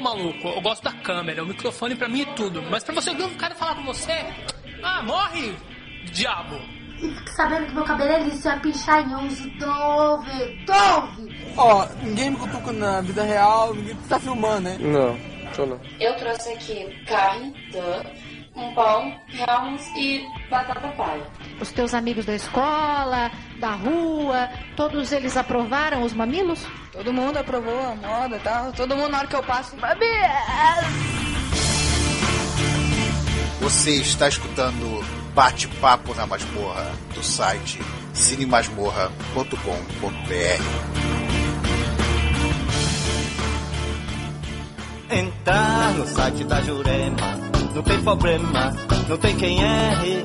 sou maluco, eu gosto da câmera, o microfone pra mim é tudo. Mas pra você ouvir um cara falar com você, ah, morre, diabo. E fique sabendo que meu cabelo é liso, vai pinchar em 11, dove, dove. Ó, ninguém me cutuca na vida real, ninguém tá filmando, né? Não, tô não. Eu trouxe aqui carne, um pão, ramos e batata palha. Os teus amigos da escola, da rua, todos eles aprovaram os mamilos? Todo mundo aprovou a moda e tal. Todo mundo na hora que eu passo. Você está escutando Bate-Papo na Masmorra do site cinemasmorra.com.br. Entrar no site da Jurema, não tem problema, não tem quem erre.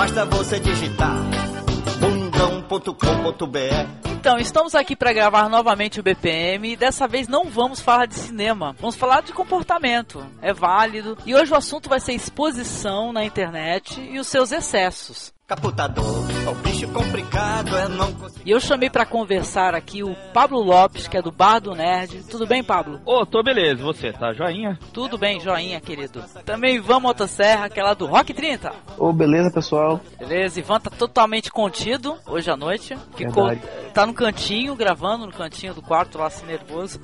Basta você digitar bundão.com.br. Então, estamos aqui para gravar novamente o BPM e dessa vez não vamos falar de cinema, vamos falar de comportamento. É válido. E hoje o assunto vai ser exposição na internet e os seus excessos. Caputador, o bicho complicado é não conseguir. E eu chamei para conversar aqui o Pablo Lopes, que é do Bar do Nerd. Tudo bem, Pablo? Ô, tô beleza, você tá joinha? Tudo bem, joinha, querido. Também Ivan Motosserra, que é lá do Rock 30. Ô, beleza, pessoal. Beleza, Ivan tá totalmente contido hoje à noite. Ficou, Verdade. tá no cantinho, gravando no cantinho do quarto lá, assim, nervoso.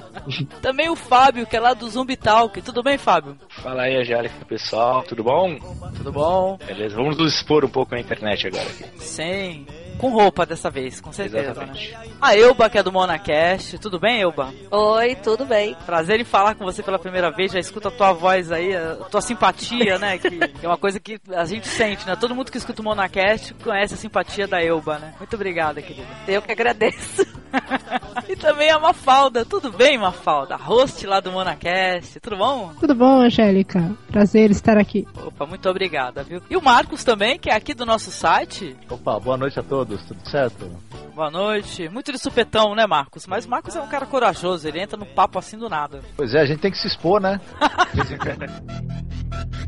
Também o Fábio, que é lá do Zumbi Talk. Tudo bem, Fábio? Fala aí, Angélica, pessoal, tudo bom? Tudo bom? Beleza, vamos nos expor um pouco na internet agora. Aqui. Sim. Com roupa dessa vez, com certeza, Exatamente. né? A Elba, que é do Monacast. Tudo bem, Elba? Oi, tudo bem. Prazer em falar com você pela primeira vez. Já escuta a tua voz aí, a tua simpatia, né? Que é uma coisa que a gente sente, né? Todo mundo que escuta o Monacast conhece a simpatia da Elba, né? Muito obrigada, querida. Eu que agradeço. e também a Mafalda. Tudo bem, Mafalda? Host lá do Monacast. Tudo bom? Tudo bom, Angélica? Prazer estar aqui. Opa, muito obrigada, viu? E o Marcos também, que é aqui do nosso site. Opa, boa noite a todos, tudo certo? Boa noite. Muito de supetão, né, Marcos? Mas o Marcos é um cara corajoso, ele entra no papo assim do nada. Pois é, a gente tem que se expor, né?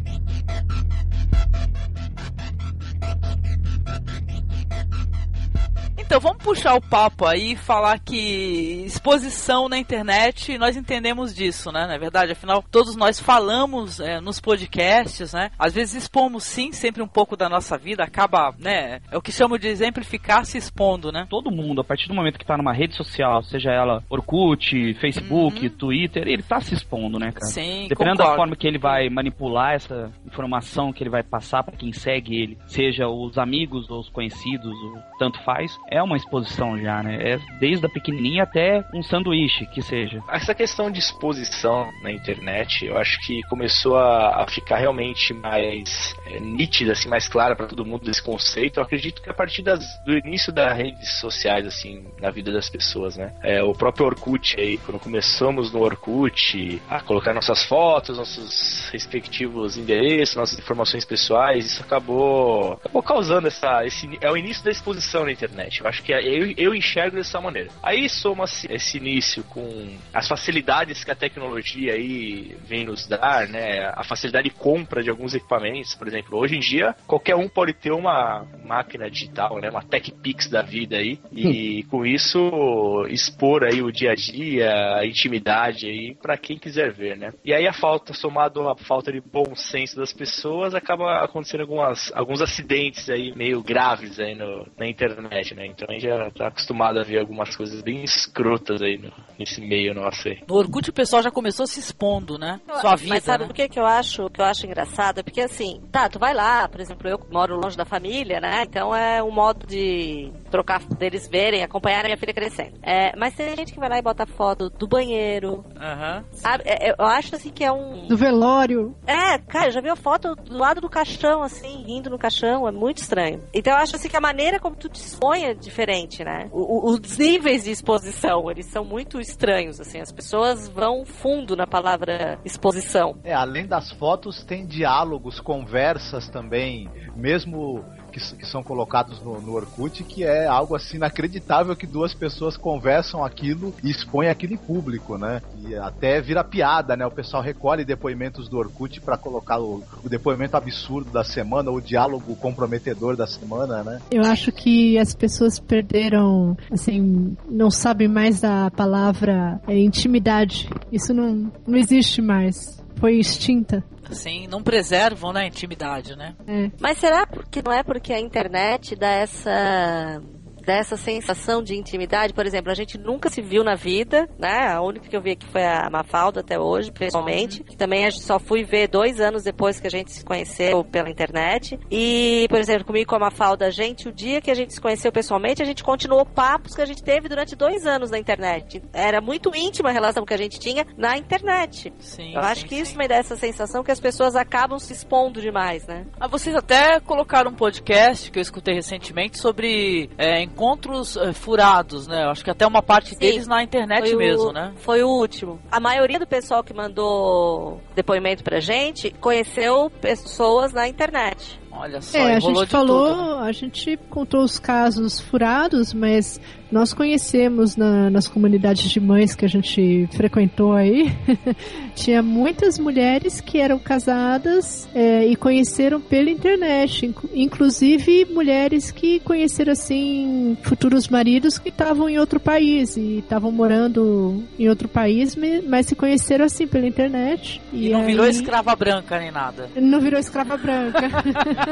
Então vamos puxar o papo aí e falar que exposição na internet, nós entendemos disso, né? Na é verdade, afinal, todos nós falamos é, nos podcasts, né? Às vezes expomos sim, sempre um pouco da nossa vida, acaba, né? É o que chamo de exemplificar se expondo, né? Todo mundo, a partir do momento que tá numa rede social, seja ela Orkut, Facebook, Uhum. Twitter, ele tá se expondo, né, cara? Sim, Dependendo concordo. da forma que ele vai manipular essa informação que ele vai passar pra quem segue ele, seja os amigos ou os conhecidos, ou tanto faz, é uma exposição já, né? É desde a pequenininha até um sanduíche, que seja. Essa questão de exposição na internet, eu acho que começou a, a ficar realmente mais é, nítida, assim, mais clara para todo mundo desse conceito. Eu acredito que a partir das, do início das redes sociais, assim, na vida das pessoas, né? É, o próprio Orkut aí, quando começamos no Orkut a colocar nossas fotos, nossos respectivos endereços, nossas informações pessoais, isso acabou, acabou causando essa, esse, é o início da exposição na internet. Acho que é- eu, eu enxergo dessa maneira. Aí soma-se esse início com as facilidades que a tecnologia aí vem nos dar, né? A facilidade de compra de alguns equipamentos, por exemplo. Hoje em dia, qualquer um pode ter uma máquina digital, né? Uma Tech Pix da vida aí. E com isso, expor aí o dia a dia, a intimidade aí para quem quiser ver, né? E aí a falta, somado à falta de bom senso das pessoas, acaba acontecendo algumas, alguns acidentes aí meio graves aí no, na internet, né? Então a gente já tá acostumado a ver algumas coisas bem escrotas aí no- nesse meio nosso aí. No Orkut o pessoal já começou se expondo, né? Sua vida, Mas sabe né? o que, que eu acho que eu acho engraçado? É Porque assim, tá, tu vai lá, por exemplo, eu moro longe da família, né? Então é um modo de trocar deles verem, acompanhar a minha filha crescendo. É, mas tem gente que vai lá e bota foto do banheiro. Aham. Sabe? É, eu acho assim que é um. Do velório. É, cara, eu já vi a foto do lado do caixão, assim, rindo no caixão, é muito estranho. Então eu acho assim que a maneira como tu te expõe é diferente, né? O- os níveis de exposição, eles são muito estranhos, assim, as pessoas vão fundo na palavra exposição. É, além das fotos, tem diálogos, conversas também, mesmo que, que são colocados no, no Orkut, que é algo assim inacreditável que duas pessoas conversam aquilo e expõem aquilo em público, né? E até vira piada, né? O pessoal recolhe depoimentos do Orkut pra colocar o, o depoimento absurdo da semana, o diálogo comprometedor da semana, né? Eu acho que as pessoas perderam, assim, não sabem mais da palavra é, intimidade. Isso não, não existe mais. Foi extinta. Assim, não preservam, né, a intimidade, né? É. Mas será que não é porque a internet dá essa dá essa sensação de intimidade? Por exemplo, a gente nunca se viu na vida, né? A única que eu vi aqui foi a Mafalda até hoje, pessoalmente. Que também a gente só fui ver dois anos depois que a gente se conheceu pela internet. E, por exemplo, comigo e com a Mafalda, a gente, o dia que a gente se conheceu pessoalmente, a gente continuou papos que a gente teve durante dois anos na internet. Era muito íntima a relação que a gente tinha na internet. Sim, eu acho sim, que isso me dá essa sensação que as pessoas acabam se expondo demais, né? Ah, vocês até colocaram um podcast que eu escutei recentemente sobre é, encontros é, furados, né? Acho que até uma parte Sim. deles na internet o- mesmo, né? Foi o último. A maioria do pessoal que mandou depoimento pra gente conheceu pessoas na internet. Olha só, É, a gente falou, tudo, a gente contou os casos furados, mas nós conhecemos na- nas comunidades de mães que a gente frequentou aí, tinha muitas mulheres que eram casadas é, e conheceram pela internet, inclu- inclusive mulheres que conheceram assim futuros maridos que estavam em outro país e estavam morando em outro país, mas se conheceram assim pela internet. E não virou aí- escrava branca nem nada. Não virou escrava branca.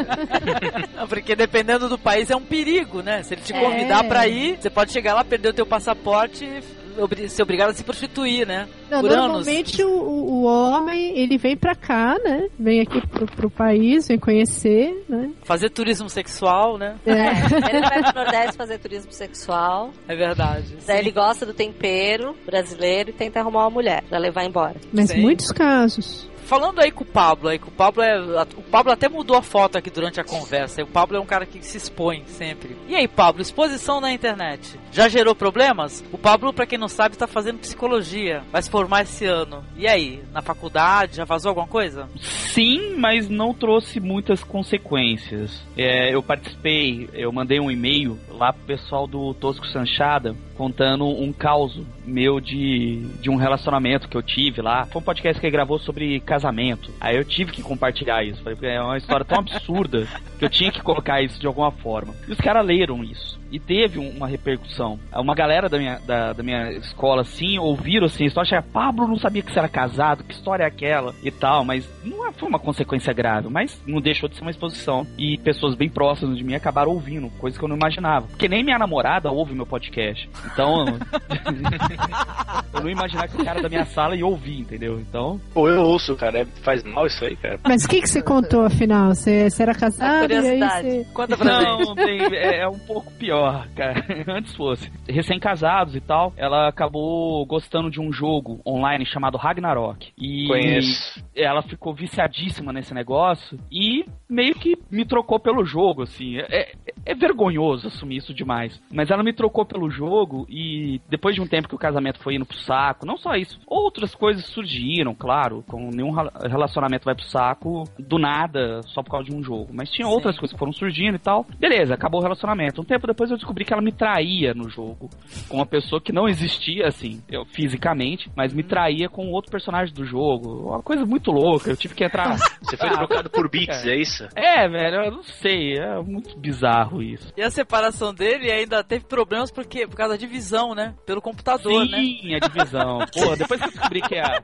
Porque dependendo do país é um perigo, né? Se ele te É. convidar pra ir, você pode chegar lá, perder o teu passaporte e ser obrigado a se prostituir, né? Não, normalmente o, o- o homem ele vem pra cá, né? Vem aqui pro, pro país, vem conhecer, né? Fazer turismo sexual, né? Ele vai pro Nordeste fazer turismo sexual. É verdade. Daí ele gosta do tempero brasileiro e tenta arrumar uma mulher pra levar embora. Mas Sim. muitos casos. Falando aí com o Pablo, aí, o Pablo é. O Pablo até mudou a foto aqui durante a conversa. O Pablo é um cara que se expõe sempre. E aí, Pablo, exposição na internet. Já gerou problemas? O Pablo, pra quem não sabe, tá fazendo psicologia. Vai se formar esse ano. E aí, na faculdade, já vazou alguma coisa? Sim, mas não trouxe muitas consequências. É, eu participei, eu mandei um e-mail lá pro pessoal do Tosco Sanchada contando um caos meu de, de um relacionamento que eu tive lá. Foi um podcast que ele gravou sobre casamento. Aí eu tive que compartilhar isso. Falei, é uma história tão absurda que eu tinha que colocar isso de alguma forma. E os caras leram isso. E teve um- uma repercussão. Uma galera da minha, da, da minha escola, assim, ouviram assim, a história, acharam, Pablo não sabia que você era casado, que história é aquela e tal, mas não é- foi uma consequência grave, mas não deixou de ser uma exposição. E pessoas bem próximas de mim acabaram ouvindo, coisa que eu não imaginava. Porque nem minha namorada ouve meu podcast. Então, eu não ia imaginar que o cara da minha sala ia ouvir, entendeu? Então, Pô, eu ouço, cara. é- Faz mal isso aí, cara. Mas o que, que você contou afinal? Você, você era casado e aí curiosidade. você... Conta pra Não, tem, é, é um pouco pior, cara. Antes fosse. Recém-casados e tal, ela acabou gostando de um jogo online chamado Ragnarok. E Conheço. ela ficou viciadíssima nesse negócio e meio que me trocou pelo jogo, assim. É, é- é vergonhoso assumir isso demais. Mas ela me trocou pelo jogo e depois de um tempo que o casamento foi indo pro saco, não só isso, outras coisas surgiram, claro, com nenhum rela- relacionamento vai pro saco do nada, só por causa de um jogo. Mas tinha outras coisas que foram surgindo e tal. Beleza, acabou o relacionamento. Um tempo depois eu descobri que ela me traía no jogo. Com uma pessoa que não existia, assim, eu, fisicamente, mas me traía com outro personagem do jogo. Uma coisa muito louca. Eu tive que entrar. Você foi trocado por bits, é isso? É, velho, eu não sei. É muito bizarro isso. E a separação dele ainda teve problemas porque, por causa da divisão, né? Pelo computador, né? Sim, a divisão. Porra, depois que eu descobri que, a-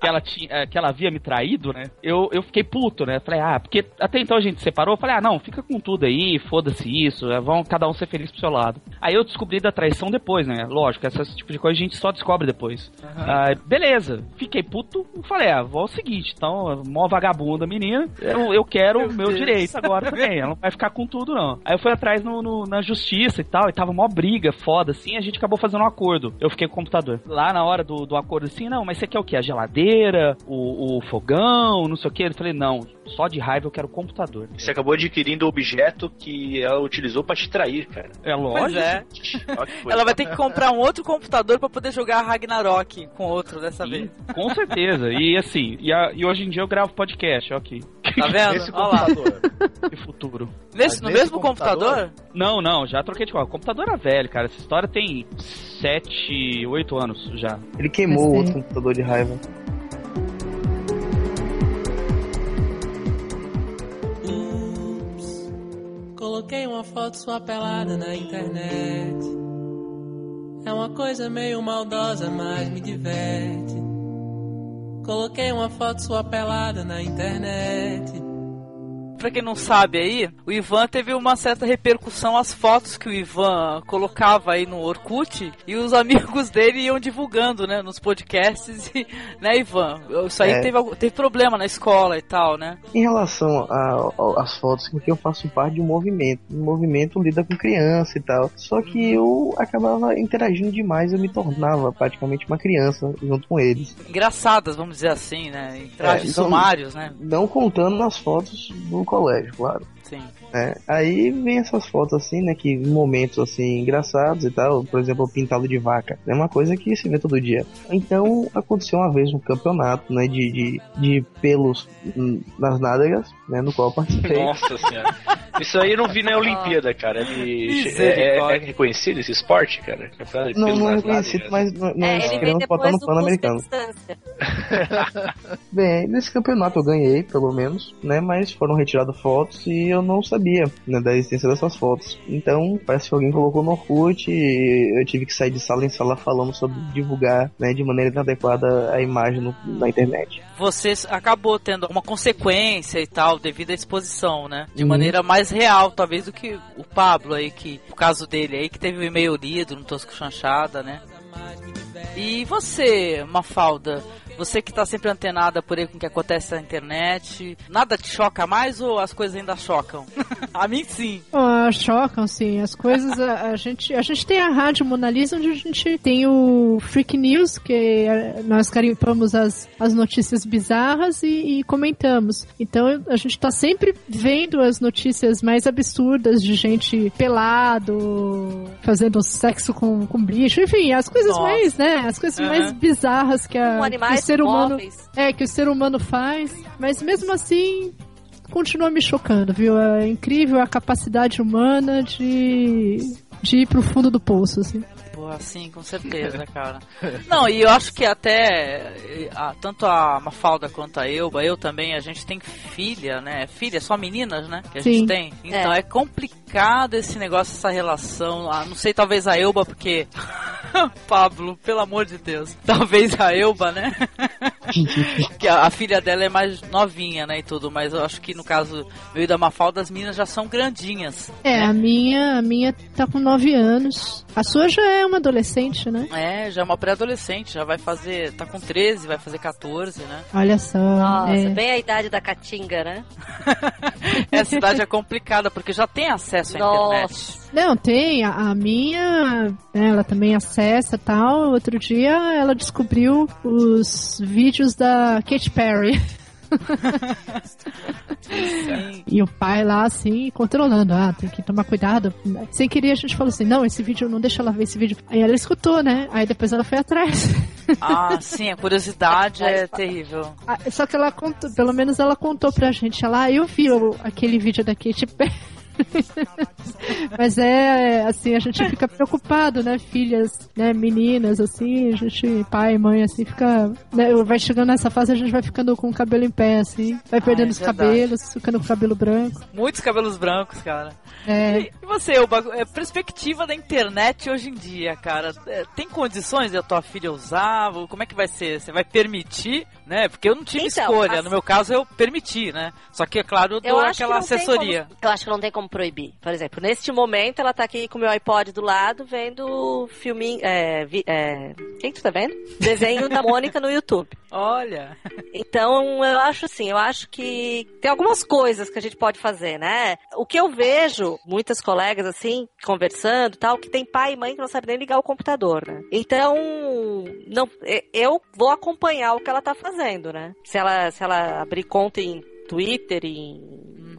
que ela tinha, eh, que ela havia me traído, né? Eu, eu fiquei puto, né? Falei, ah, porque até então a gente separou. Falei, ah, não, fica com tudo aí, foda-se isso, eh, vão cada um ser feliz pro seu lado. Aí eu descobri da traição depois, né? Lógico, esse tipo de coisa a gente só descobre depois. Ah, beleza, fiquei puto. Falei, ah, vou ao seguinte, então, mó vagabunda menina, eu, eu quero o meu Deus. direito agora também. Ela não vai ficar com tudo, não. Aí eu fui atrás no, no- na justiça e tal, e tava mó briga foda, assim, a gente acabou fazendo um acordo. Eu fiquei com o computador. Lá na hora do, do acordo, assim, não, mas você quer o quê? A geladeira, o, o fogão, não sei o quê? Eu falei, não, só de raiva eu quero o computador. Você acabou adquirindo o objeto que ela utilizou pra te trair, cara. É Pois lógico. é. Ela vai ter que comprar um outro computador pra poder jogar Ragnarok com outro dessa Sim, vez. com certeza. E assim, e, a- e hoje em dia eu gravo podcast, ó aqui. Tá vendo? Nesse Olha lá. computador. Que futuro. Nesse, no nesse mesmo computador? Não, não, já troquei de qual. O computador era velho, cara. Essa história tem 7, 8 anos já. Ele queimou o Mas outro computador de raiva. Coloquei uma foto sua pelada na internet. É uma coisa meio maldosa, mas me diverte. Coloquei uma foto sua pelada na internet. Pra quem não sabe aí, o Ivan teve uma certa repercussão as fotos que o Ivan colocava aí no Orkut e os amigos dele iam divulgando, né, nos podcasts e, né, Ivan? Isso aí É. teve, teve problema na escola e tal, né? Em relação às fotos, porque eu faço parte de um movimento. Um movimento lida com criança e tal. Só que eu acabava interagindo demais, eu me tornava praticamente uma criança junto com eles. Engraçadas, vamos dizer assim, né? Em trajes É, não- sumários, né? Não contando nas fotos do colégio, claro. Sim. É, aí vem essas fotos assim, né, que momentos assim engraçados e tal, por exemplo, pintado de vaca, é uma coisa que se vê todo dia. Então aconteceu uma vez um campeonato, né, de, de, de pelos nas nádegas, né, no qual eu participei. Nossa senhora. Isso aí eu não vi na Olimpíada, cara. Ele... É, Misericórdia. é reconhecido esse esporte, cara? Campeonato de Não, pelo não é reconhecido, mas nós É, ele vem depois no do americano. Bem, nesse campeonato eu ganhei, pelo menos, né? Mas foram retiradas fotos e eu não sabia né, da existência dessas fotos. Então, parece que alguém colocou no Orkut e eu tive que sair de sala em sala falando sobre divulgar né, de maneira inadequada a imagem no- na internet. Você acabou tendo uma consequência e tal devido à exposição, né? De Uhum. maneira mais real, talvez, do que o Pablo aí, que o caso dele aí, que teve o e-mail lido no Tosco Chanchada, né? E você, Mafalda, você que tá sempre antenada por aí com o que acontece na internet, nada te choca mais ou as coisas ainda chocam? a mim sim. Ah, chocam, sim. As coisas. A, a gente, a gente tem a Rádio Mona Lisa, onde a gente tem o Freak News, que é- nós carimpamos as, as notícias bizarras e, e comentamos. Então a gente tá sempre vendo as notícias mais absurdas de gente pelado, fazendo sexo com, com bicho, enfim, as coisas Nossa. mais, né? As coisas Aham. mais bizarras que, a, que o ser humano. móveis. É, que o ser humano faz. Mas mesmo assim, continua me chocando, viu? É incrível a capacidade humana de, de ir pro fundo do poço, assim. Pô, sim, com certeza, cara. Não, e eu acho que até a- tanto a Mafalda quanto a Elba, eu também, a gente tem filha, né? Filha, só meninas, né? Que a Sim. gente tem. Então É. é. complicado esse negócio, essa relação. Ah, não sei, talvez a Elba, porque. Pablo, pelo amor de Deus. Talvez a Elba, né? que a, a filha dela é mais novinha, né? E tudo, mas eu acho que no caso meu e da Mafalda, as meninas já são grandinhas. É, a minha, a minha tá com 9 anos. A sua já é uma adolescente, né? É, já é uma pré-adolescente, já vai fazer. tá com 13, vai fazer 14, né? Olha só. Nossa, é. bem a idade da Caatinga, né? Essa cidade é complicada, porque já tem acesso à internet. Não, tem. A, a minha, né, ela também acessa tal. Outro dia ela descobriu os vídeos da Katy Perry. E o pai lá, assim, controlando. Ah, tem que tomar cuidado. Sem querer, a gente falou assim: não, esse vídeo, não deixa ela ver esse vídeo. Aí ela escutou, né? Aí depois ela foi atrás. Ah, sim, a curiosidade é terrível. Ah, Só que ela contou, pelo menos ela contou pra gente. Ela, ah, eu vi aquele vídeo da Katy Perry. Mas é assim, a gente fica preocupado, né? Filhas, né? Meninas, assim, a gente, pai, mãe, assim, fica. Né? Vai chegando nessa fase, a gente vai ficando com o cabelo em pé, assim, vai perdendo é os verdade. cabelos, ficando com o cabelo branco. Muitos cabelos brancos, cara. É. E, e você, o bagu- é, perspectiva da internet hoje em dia, cara? É, tem condições da tua filha usar? Ou Como é que vai ser? Você vai permitir, né? Porque eu não tive Então, escolha. assim- No meu caso, eu permiti, né? Só que, é claro, eu dou Eu aquela assessoria. como- eu acho que não tem como proibir. Por exemplo, neste momento ela tá aqui com o meu iPod do lado vendo filminho. É, vi- é, quem que tu tá vendo? Desenho da Mônica no YouTube. Olha. Então, eu acho assim, eu acho que tem algumas coisas que a gente pode fazer, né? O que eu vejo, muitas colegas assim, conversando e tal, que tem pai e mãe que não sabem nem ligar o computador, né? Então, não, eu vou acompanhar o que ela tá fazendo, né? Se ela, se ela abrir conta em Twitter, em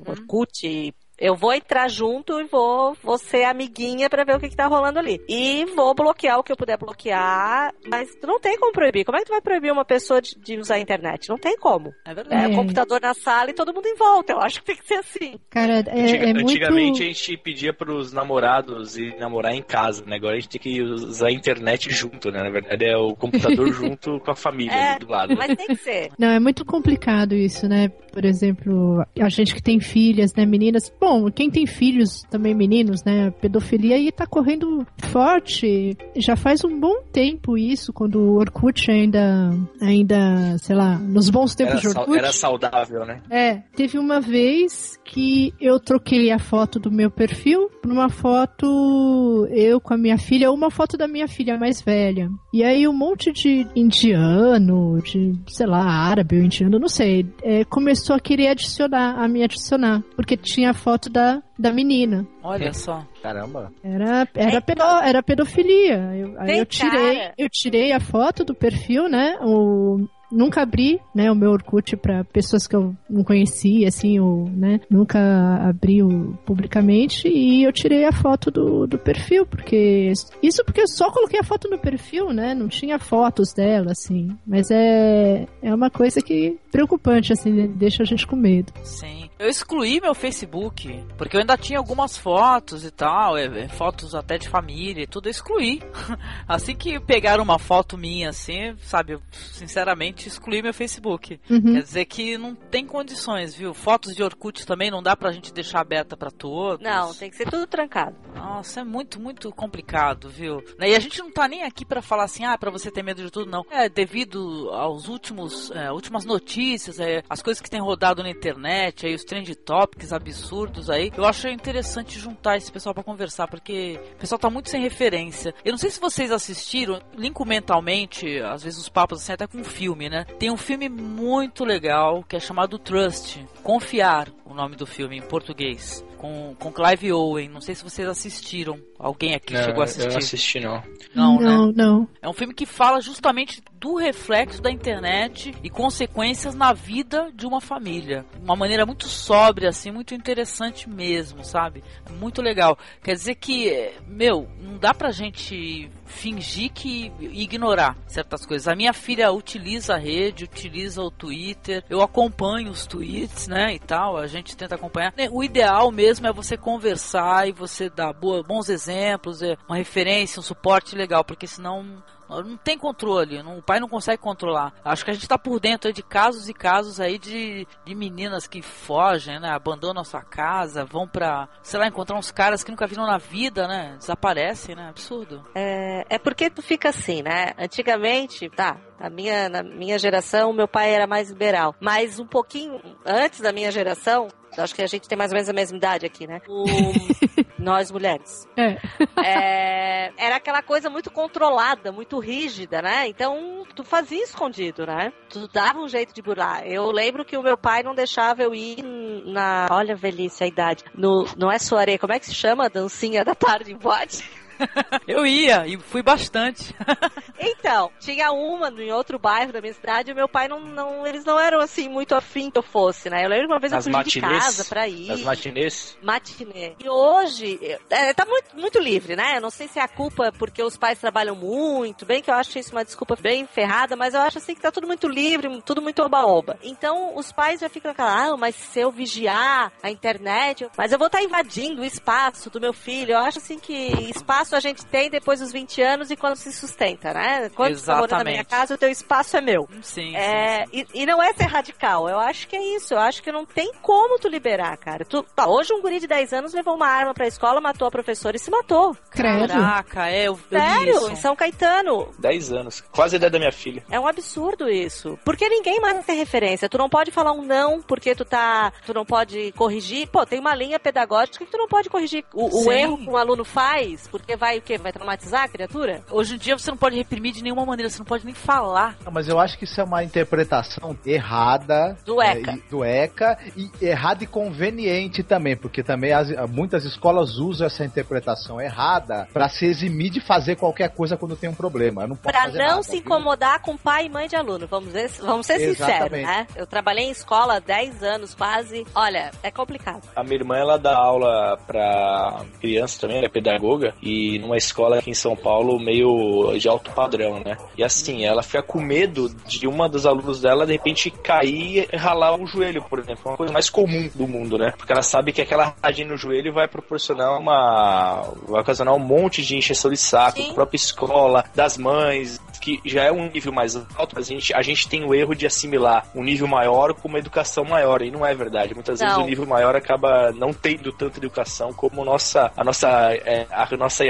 Orkut, Eu vou entrar junto e vou, vou ser amiguinha pra ver o que, que tá rolando ali. E vou bloquear o que eu puder bloquear, mas tu não tem como proibir. Como é que tu vai proibir uma pessoa de, de usar a internet? Não tem como. É verdade. É, o computador na sala e todo mundo em volta. Eu acho que tem que ser assim. Cara, é, Antiga- é muito... Antigamente a gente pedia pros namorados ir namorar em casa, né? Agora a gente tem que usar a internet junto, né? Na verdade é o computador junto com a família É, ali do lado. mas tem que ser. Não, é muito complicado isso, né? Por exemplo, a gente que tem filhas, né, meninas. Bom, quem tem filhos também meninos, né? Pedofilia aí tá correndo forte. Já faz um bom tempo isso, quando o Orkut ainda, ainda, sei lá, nos bons tempos Era, de Orkut. era saudável, né? É, teve uma vez que eu troquei a foto do meu perfil por uma foto eu com a minha filha, uma foto da minha filha mais velha. E aí um monte de indiano, de, sei lá, árabe ou indiano, não sei, é, começou a querer adicionar, a me adicionar, porque tinha a foto da, da menina. Olha só. Caramba. Era, era, pedo, era pedofilia. Eu, aí eu tirei, cara. eu tirei a foto do perfil, né? O, nunca abri, né, o meu Orkut para pessoas que eu não conhecia, assim, ou, né, nunca abri o, publicamente e eu tirei a foto do, do perfil, porque isso porque eu só coloquei a foto no perfil, né? Não tinha fotos dela, assim. Mas é é uma coisa que preocupante, assim, deixa a gente com medo. Sim. Eu excluí meu Facebook, porque eu ainda tinha algumas fotos e tal, é, é, fotos até de família e tudo, eu excluí. Assim que pegaram uma foto minha, assim, sabe, sinceramente excluí meu Facebook. Uhum. Quer dizer que não tem condições, viu? Fotos de Orkut também não dá pra gente deixar aberta pra todos. Não, tem que ser tudo trancado. Nossa, é muito, muito complicado, viu? E a gente não tá nem aqui pra falar assim, ah, pra você ter medo de tudo, não. É devido aos últimos, é, últimas notícias, é, as coisas que tem rodado na internet, aí os trend topics absurdos aí. Eu acho interessante juntar esse pessoal pra conversar, porque o pessoal tá muito sem referência. Eu não sei se vocês assistiram, linko mentalmente, às vezes os papos assim, até com filme, né? Tem um filme muito legal que é chamado Trust, Confiar, o nome do filme em português. Com, com Clive Owen, não sei se vocês assistiram. Alguém aqui Não, chegou a assistir? Eu não assisti, não. Não, não, né? não. É um filme que fala justamente do reflexo da internet e consequências na vida de uma família. De Uma maneira muito sóbria, assim, muito interessante mesmo, sabe? Muito legal. Quer dizer que, meu, não dá pra gente fingir que ignorar certas coisas. A minha filha utiliza a rede, utiliza o Twitter, eu acompanho os tweets, né, e tal, a gente tenta acompanhar. O ideal mesmo é você conversar e você dar boa, bons exemplos, é uma referência, um suporte legal, porque senão não tem controle, não- o pai não consegue controlar. Acho que a gente tá por dentro de casos e casos aí de, de meninas que fogem, né? Abandonam a sua casa, vão pra, sei lá, encontrar uns caras que nunca viram na vida, né? Desaparecem, né? Absurdo. É, é porque tu fica assim, né? Antigamente, tá, na minha, na minha geração, meu pai era mais liberal. Mas um pouquinho antes da minha geração, acho que a gente tem mais ou menos a mesma idade aqui, né? O- nós mulheres. É. É, era aquela coisa muito controlada, muito rígida, né? Então, tu fazia escondido, né? Tu dava um jeito de burlar. Eu lembro que o meu pai não deixava eu ir na. Olha a velhice, a idade. No, não é soaré, como é que se chama? a Dancinha da tarde em boate? Eu ia e fui bastante. Então, tinha uma em outro bairro da minha cidade e meu pai não, não. Eles não eram assim muito afim que eu fosse, né? Eu lembro que uma vez As eu fugi de matinês? casa pra ir. As matinês? Matinê. E hoje, é, tá muito, muito livre, né? Eu não sei se é a culpa porque os pais trabalham muito, bem que eu acho isso uma desculpa bem ferrada, mas eu acho assim que tá tudo muito livre, tudo muito oba-oba. Então, os pais já ficam naquela, ah, mas se eu vigiar a internet, mas eu vou estar invadindo o espaço do meu filho. Eu acho assim que espaço a gente tem depois dos 20 anos e quando se sustenta, né? Quando você tá morando na minha Exatamente. casa, o teu espaço é meu. Sim, É, E, e não é ser radical, eu acho que é isso. Eu acho que não tem como tu liberar, cara. Tu, tá, hoje um guri de 10 anos levou uma arma pra escola, matou a professora e se matou. Caraca, é, eu, eu Sério, isso. em São Caetano. 10 anos. Quase a idade da minha filha. É um absurdo isso. Porque ninguém mais tem referência. Tu não pode falar um não porque tu tá. Tu não pode corrigir. Pô, tem uma linha pedagógica que tu não pode corrigir o, o Sim. erro que um aluno faz, porque Porque vai o quê? Vai traumatizar a criatura? Hoje em dia você não pode reprimir de nenhuma maneira, você não pode nem falar. Não, mas eu acho que isso é uma interpretação errada do ECA, é, e, do ECA e errada e conveniente também, porque também as, muitas escolas usam essa interpretação errada para se eximir de fazer qualquer coisa quando tem um problema. Para não nada, se incomodar com pai e mãe de aluno, vamos, ver, vamos ser sinceros, né? Eu trabalhei em escola há 10 anos quase. Olha, é complicado. A minha irmã ela dá aula para crianças também, ela é pedagoga e numa escola aqui em São Paulo meio de alto padrão, né? E assim, ela fica com medo de uma dos alunos dela de repente cair e ralar o joelho, por exemplo, uma coisa mais comum do mundo, né? Porque ela sabe que aquela radinha no joelho vai proporcionar uma vai ocasionar um monte de encheção de saco, da própria escola, das mães, que já é um nível mais alto, mas a gente, a gente tem o erro de assimilar um nível maior com uma educação maior, e não é verdade. Muitas não. vezes o nível maior acaba não tendo tanta educação como nossa, a nossa, é, a nossa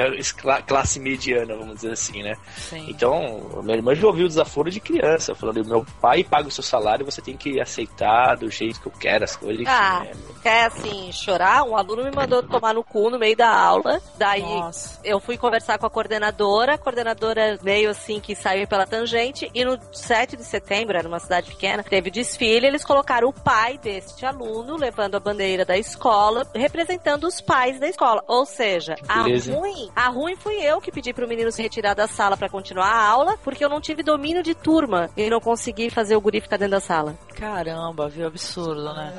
classe mediana, vamos dizer assim, né? Sim. Então, minha irmã já ouviu o desaforo de criança, falando, meu pai paga o seu salário, você tem que aceitar do jeito que eu quero as coisas. Ah, é. quer assim, chorar? Um aluno me mandou tomar no cu no meio da aula, daí Nossa. eu fui conversar com a coordenadora, a coordenadora meio assim que saiu pela tangente e no 7 de setembro, era uma cidade pequena, teve desfile, eles colocaram o pai deste aluno levando a bandeira da escola, representando os pais da escola. Ou seja, a ruim, a ruim fui eu que pedi pro menino se retirar da sala para continuar a aula, porque eu não tive domínio de turma e não consegui fazer o guri ficar dentro da sala. Caramba, viu absurdo, né?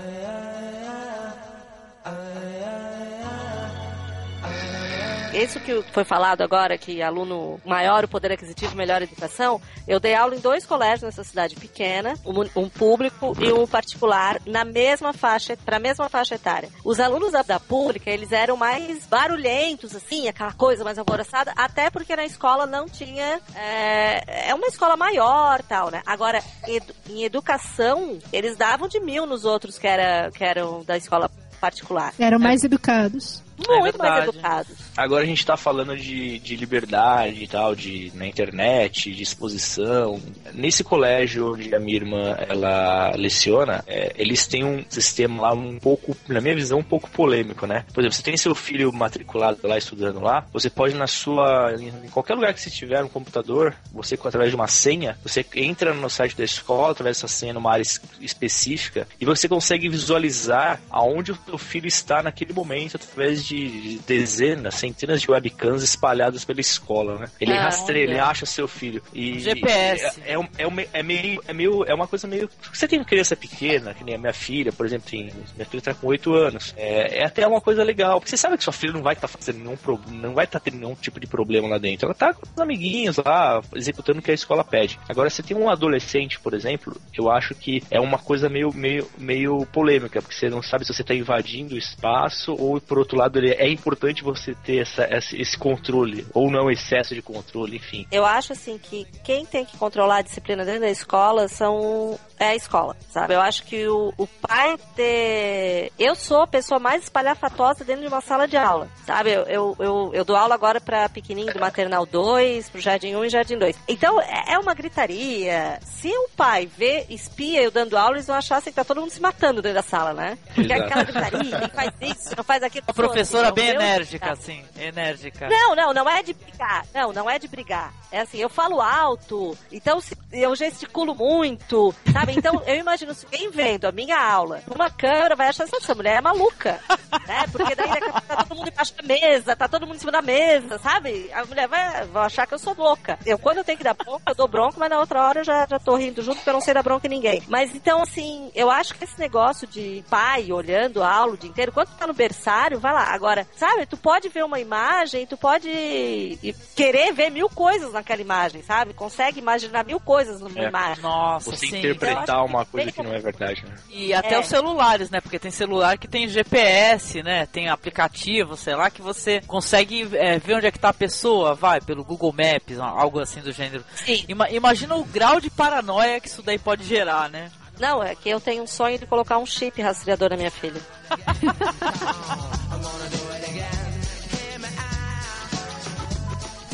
Isso que foi falado agora, que aluno maior o poder aquisitivo, melhor educação, eu dei aula em dois colégios nessa cidade pequena, um, um público e um particular, na mesma faixa, para a mesma faixa etária. Os alunos da, da, pública, eles eram mais barulhentos, assim, aquela coisa mais alvoroçada, até porque na escola não tinha. É, é uma escola maior tal, né? Agora, edu, em educação, eles davam de mil nos outros que, era, que eram da escola particular. Eram mais é. educados. Muito é mais educados. Agora a gente tá falando de, de liberdade e tal, de na internet, de exposição. Nesse colégio onde a minha irmã ela leciona, é, eles têm um sistema lá um pouco, na minha visão, um pouco polêmico, né? Por exemplo, você tem seu filho matriculado lá estudando lá, você pode na sua em qualquer lugar que você tiver um computador, você através de uma senha, você entra no site da escola através dessa senha numa área específica e você consegue visualizar aonde o seu filho está naquele momento através de dezenas, centenas de webcams espalhadas pela escola, né? Ele ah, rastreia, ele acha seu filho. E, GPS. É, é, é, é, meio, é meio. É uma coisa meio. Você tem uma criança pequena, que nem a minha filha, por exemplo, tem, minha filha tá com 8 anos. É, é até uma coisa legal. Porque você sabe que sua filha não vai estar tá fazendo nenhum problema, não vai estar tá tendo nenhum tipo de problema lá dentro. Ela tá com os amiguinhos lá, executando o que a escola pede. Agora, você tem um adolescente, por exemplo, eu acho que é uma coisa meio, meio, meio polêmica, porque você não sabe se você tá invadindo o espaço ou, por outro lado, ele é importante você ter essa, esse controle, ou não excesso de controle, enfim. Eu acho assim que quem tem que controlar a disciplina dentro da escola são é a escola, sabe? Eu acho que o, o pai ter. Eu sou a pessoa mais espalhafatosa dentro de uma sala de aula, sabe? Eu, eu, eu, eu dou aula agora pra pequenininho do maternal 2, pro jardim 1 e jardim 2. Então é, é uma gritaria. Se o pai vê, espia eu dando aula, eles vão achar assim, que tá todo mundo se matando dentro da sala, né? Porque é aquela gritaria, faz isso, não faz aquilo. A professora bem enérgica, assim, enérgica. Não, não, não é de brigar. Não, não é de brigar. É assim, eu falo alto, então eu gesticulo muito, sabe? Então, eu imagino se alguém vendo a minha aula numa câmera vai achar essa mulher é maluca, né? Porque daí tá todo mundo embaixo da mesa, tá todo mundo em cima da mesa, sabe? A mulher vai, vai achar que eu sou louca. Eu, quando eu tenho que dar bronca, eu dou bronca, mas na outra hora eu já, já tô rindo junto porque eu não sei dar bronca em ninguém. Mas então, assim, eu acho que esse negócio de pai olhando a aula o dia inteiro, quando tá no berçário, vai lá. Agora, sabe, tu pode ver uma imagem, tu pode querer ver mil coisas naquela imagem, sabe? Consegue imaginar mil coisas numa é. imagem. Nossa, Você sim. interpretar então, uma coisa que não é verdade, né? E até é. os celulares, né? Porque tem celular que tem GPS, né? Tem aplicativo, sei lá, que você consegue é, ver onde é que tá a pessoa, vai, pelo Google Maps, algo assim do gênero. Sim. Ima imagina o grau de paranoia que isso daí pode gerar, né? Não, é que eu tenho um sonho de colocar um chip rastreador na minha filha.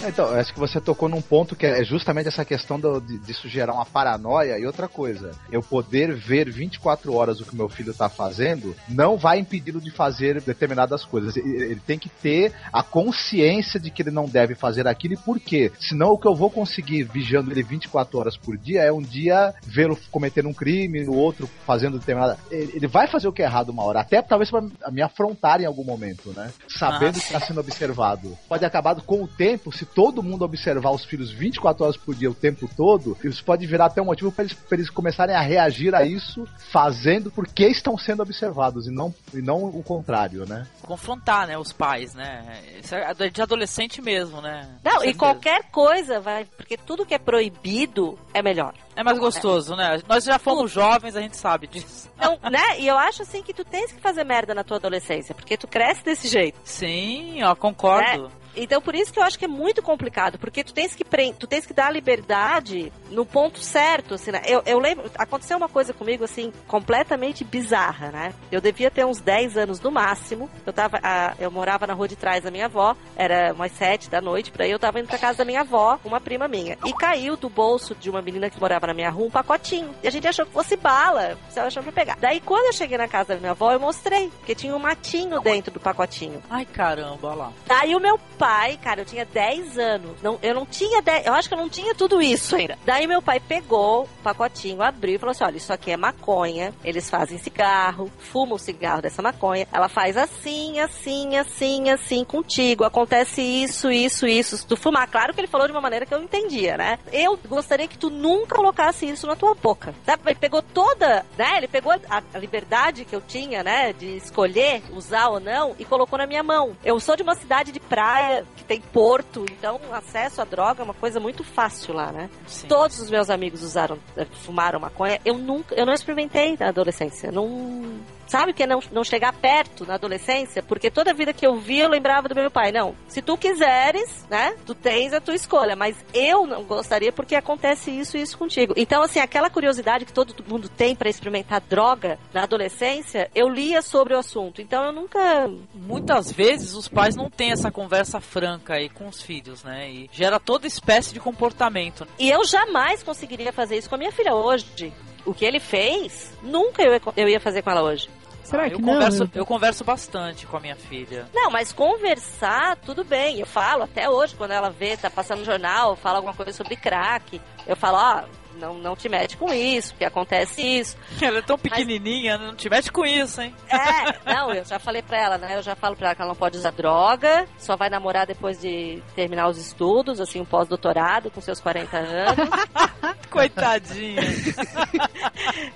Então, acho que você tocou num ponto que é justamente essa questão do, de, disso gerar uma paranoia e outra coisa. Eu poder ver 24 horas o que meu filho tá fazendo não vai impedi-lo de fazer determinadas coisas. Ele, ele tem que ter a consciência de que ele não deve fazer aquilo e por quê? Senão o que eu vou conseguir vigiando ele 24 horas por dia é um dia vê-lo cometendo um crime, no outro fazendo determinada. Ele, vai fazer o que é errado uma hora, até talvez para me afrontar em algum momento, né? Sabendo Ah. que está sendo observado. Pode acabar com o tempo, se todo mundo observar os filhos 24 horas por dia o tempo todo, isso pode virar até um motivo para eles, pra eles começarem a reagir a isso, fazendo porque estão sendo observados e não, e não o contrário, né? Confrontar, né, os pais, né? Isso é de adolescente mesmo, né? Não, e qualquer coisa vai. Porque tudo que é proibido é melhor. É mais gostoso, né? Nós já fomos jovens, a gente sabe disso. Não, né? E eu acho assim que tu tens que fazer merda na tua adolescência, porque tu cresce desse jeito. Sim, ó, concordo. Né? Então por isso que eu acho que é muito complicado, porque tu tens que pre... tu tens que dar liberdade no ponto certo, assim, né? eu, eu lembro, aconteceu uma coisa comigo assim completamente bizarra, né? Eu devia ter uns 10 anos no máximo. Eu tava, a- eu morava na rua de trás da minha avó, era umas 7 da noite, por aí eu tava indo pra casa da minha avó, uma prima minha. E caiu do bolso de uma menina que morava na minha rua um pacotinho. E a gente achou que fosse bala, você achou pra pegar. Daí quando eu cheguei na casa da minha avó, eu mostrei, porque tinha um matinho dentro do pacotinho. Ai, caramba, olha lá. Daí o meu pai, cara, eu tinha 10 anos. Não, eu não tinha 10, eu acho que eu não tinha tudo isso ainda. Daí meu pai pegou o pacotinho, abriu e falou assim: olha, isso aqui é maconha. Eles fazem cigarro, fumam o cigarro dessa maconha. Ela faz assim, assim, assim, assim contigo. Acontece isso, isso, isso. Se tu fumar, claro que ele falou de uma maneira que eu entendia, né? Eu gostaria que tu nunca colocasse isso na tua boca. Ele pegou toda, né? Ele pegou a, a liberdade que eu tinha, né? De escolher usar ou não e colocou na minha mão. Eu sou de uma cidade de praia que tem porto, então acesso à droga é uma coisa muito fácil lá, né? Sim. Todos os meus amigos usaram, eh, fumaram maconha. Eu nunca, eu não experimentei na adolescência. Não, sabe o que é não, não chegar perto na adolescência? Porque toda vida que eu via, eu lembrava do meu pai. Não, se tu quiseres, né? Tu tens a tua escolha, mas eu não gostaria porque acontece isso e isso contigo. Então, assim, aquela curiosidade que todo mundo tem pra experimentar droga na adolescência, eu lia sobre o assunto. Então, eu nunca Muitas vezes os pais não têm essa conversa franca aí com os filhos, né? E gera toda espécie de comportamento. E eu jamais conseguiria fazer isso com a minha filha hoje. O que ele fez, nunca eu ia, eu ia fazer com ela hoje. Será Ah, que eu não? converso, eu converso bastante com a minha filha. Não, mas conversar, tudo bem. Eu falo até hoje, quando ela vê, tá passando no jornal, fala alguma coisa sobre crack. Eu falo, ó, não, não te mete com isso, porque acontece isso. Ela é tão pequenininha, não te mete com isso, hein? É, não, eu já falei pra ela, né? Eu já falo pra ela que ela não pode usar droga, só vai namorar depois de terminar os estudos, assim, um pós-doutorado com seus 40 anos. Coitadinha.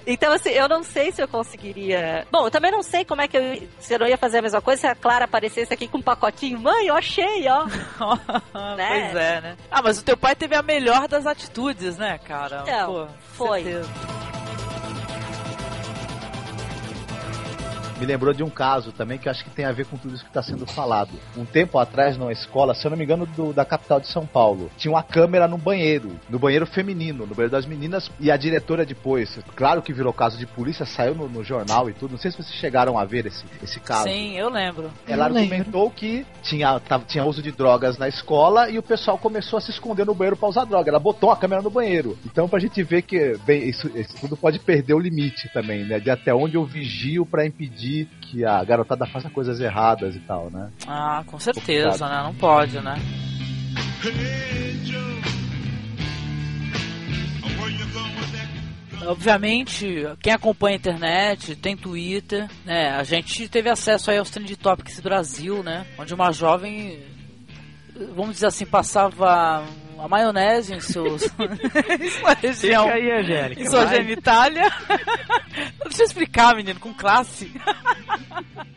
Então, assim, eu não sei se eu conseguiria. Bom, eu também não sei como é que eu. Se eu não ia fazer a mesma coisa se a Clara aparecesse aqui com um pacotinho. Mãe, eu achei, ó. Né? Pois é, né? Ah, mas o teu pai teve a melhor das atitudes, né, cara? Então, Pô, foi. certeza. Me lembrou de um caso também que eu acho que tem a ver com tudo isso que está sendo falado. Um tempo atrás, numa escola, se eu não me engano, do- da capital de São Paulo, tinha uma câmera no banheiro, no banheiro feminino, no banheiro das meninas, e a diretora depois, claro que virou caso de polícia, saiu no, no jornal e tudo. Não sei se vocês chegaram a ver esse, esse caso. Sim, eu lembro. Ela Eu lembro. argumentou que tinha, tava- tinha uso de drogas na escola e o pessoal começou a se esconder no banheiro pra usar droga. Ela botou a câmera no banheiro. Então, pra gente ver que bem, isso, isso tudo pode perder o limite também, né? De até onde eu vigio pra impedir que a garotada faça coisas erradas e tal, né? Ah, com certeza, né? Não pode, né? Obviamente, quem acompanha a internet, tem Twitter, né? A gente teve acesso aí aos Trend Topics Brasil, né? Onde uma jovem, vamos dizer assim, passava a maionese em seus em sua região, Fica aí, Angélica. em sua vai. genitália. Deixa eu explicar, menino, com classe.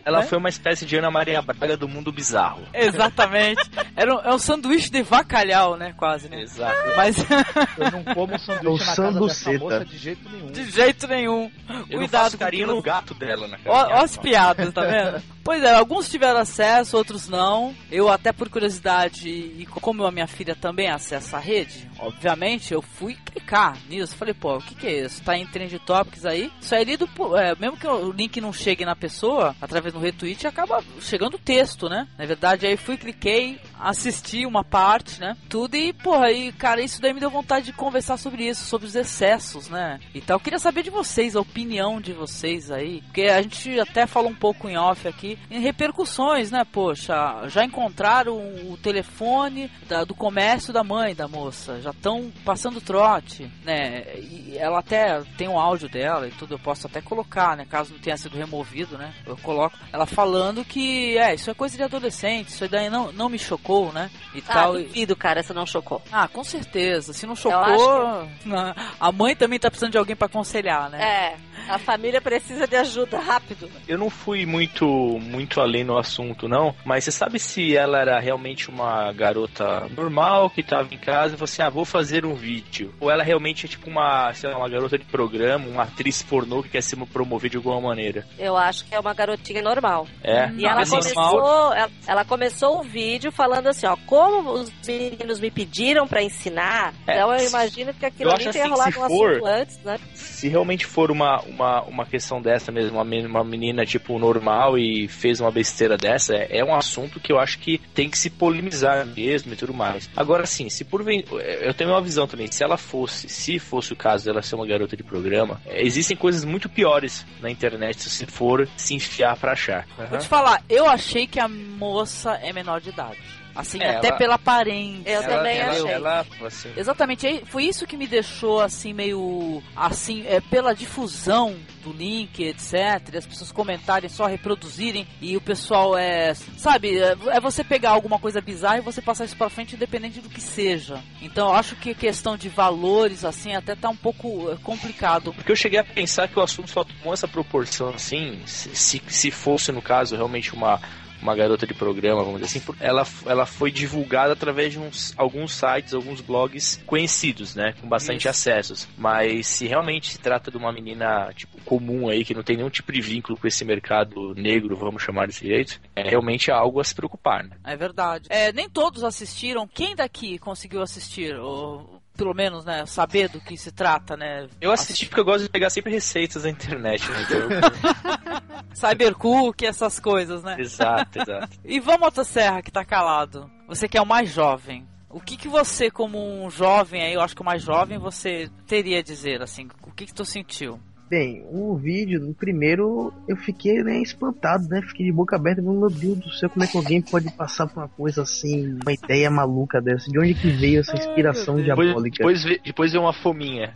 Ela Né? foi uma espécie de Ana Maria Braga do mundo bizarro. Exatamente. Era um, é um sanduíche de bacalhau, né? Quase, né? Exato. Mas Eu não como É o sanduíche na casa dessa sanduceta. moça de jeito nenhum. de jeito nenhum. Eu não Cuidado carinho no gato dela, né? Ó as piadas, tá vendo? Pois é, alguns tiveram acesso, outros não. Eu, até por curiosidade, e como a minha filha também acessa a rede, obviamente, eu fui clicar nisso. Falei, pô, o que, que é isso? Tá em Trend Topics aí. Isso aí lido, é, mesmo que o link não chegue na pessoa, através do retweet, acaba chegando o texto, né? Na verdade, aí fui, cliquei, assisti uma parte, né? Tudo e, porra, e, cara, isso daí me deu vontade de conversar sobre isso, sobre os excessos, né? E tal. Eu queria saber de vocês, a opinião de vocês aí. Porque a gente até falou um pouco em off aqui, em repercussões, né? Poxa, já encontraram o telefone da, do comércio da mãe da moça, já estão passando trote, né? E ela até tem um áudio dela e tudo, eu posso até colocar, né? Caso não tenha sido removido, né? Eu coloco ela falando que, é, isso é coisa de adolescente, isso daí não, não me chocou, né? E Ah, tal. duvido, cara, essa não chocou. Ah, com certeza. Se não chocou, a mãe também tá precisando de alguém pra aconselhar, né? É, a família precisa de ajuda rápido. Eu não fui muito muito além no assunto, não, mas você sabe se ela era realmente uma garota normal que tava em casa e você, ah, vou fazer um vídeo. Ou ela realmente é tipo uma, sei lá, uma garota de programa, uma atriz pornô que quer se promover de alguma maneira. Eu acho que é uma garotinha normal. É. E ela Assim, começou, ela, ela começou o vídeo falando assim, ó, como os meninos me pediram pra ensinar, É, então eu imagino que aquilo ali tenha assim, rolado um for- assunto antes, né? se realmente for uma, uma, uma questão dessa mesmo, uma, men- uma menina tipo normal e fez uma besteira dessa, é, é um assunto que eu acho que tem que se polemizar mesmo e tudo mais. Agora sim, se por ven- eu tenho uma visão também, se ela fosse, se fosse o caso dela ser uma garota de programa, é, existem coisas muito piores na internet se for se enfiar pra achar. Vou te falar, eu achei que a moça é menor de idade. Assim, É, até ela- pela aparência. Eu também ela, achei. Ela, assim, Exatamente, foi isso que me deixou assim meio assim, é, pela difusão do link, etc, e as pessoas comentarem, só reproduzirem e o pessoal é, sabe, é é você pegar alguma coisa bizarra e você passar isso pra frente independente do que seja. Então, eu acho que questão de valores assim até tá um pouco é, complicado. Porque eu cheguei a pensar que o assunto só tomou essa proporção assim, se, se- se fosse, no caso, realmente uma, uma garota de programa, vamos dizer assim, ela, ela foi divulgada através de uns, alguns sites, alguns blogs conhecidos, né? Com bastante Isso. acessos. Mas se realmente se trata de uma menina, tipo, comum aí, que não tem nenhum tipo de vínculo com esse mercado negro, vamos chamar desse jeito, é realmente algo a se preocupar, né? É verdade. É, nem todos assistiram. Quem daqui conseguiu assistir? Ou pelo menos, né, saber do que se trata, né? Eu assisti porque eu gosto de pegar sempre receitas da internet, né? Então, Cybercook, essas coisas, né? exato, exato. E vamos Motosserra, que tá calado. Você que é o mais jovem. O que que você, como um jovem aí, eu acho que o mais jovem, você teria a dizer, assim? O que que tu sentiu? Bem, o vídeo, no primeiro, eu fiquei né, espantado, né? Fiquei de boca aberta, falando, meu Deus do céu, como é que alguém pode passar por uma coisa assim, uma ideia maluca dessa? De onde que veio essa inspiração Depois, diabólica? depois, vê- depois veio uma fominha.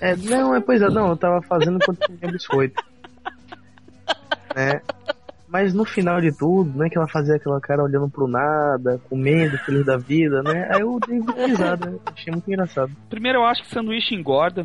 É, não, é pois é, não, eu tava fazendo enquanto comia biscoito. Né? Mas no final de tudo, né, que ela fazia aquela cara olhando pro nada, comendo, feliz da vida, né? Aí eu dei uma risada, né? Achei muito engraçado. Primeiro eu acho que sanduíche engorda.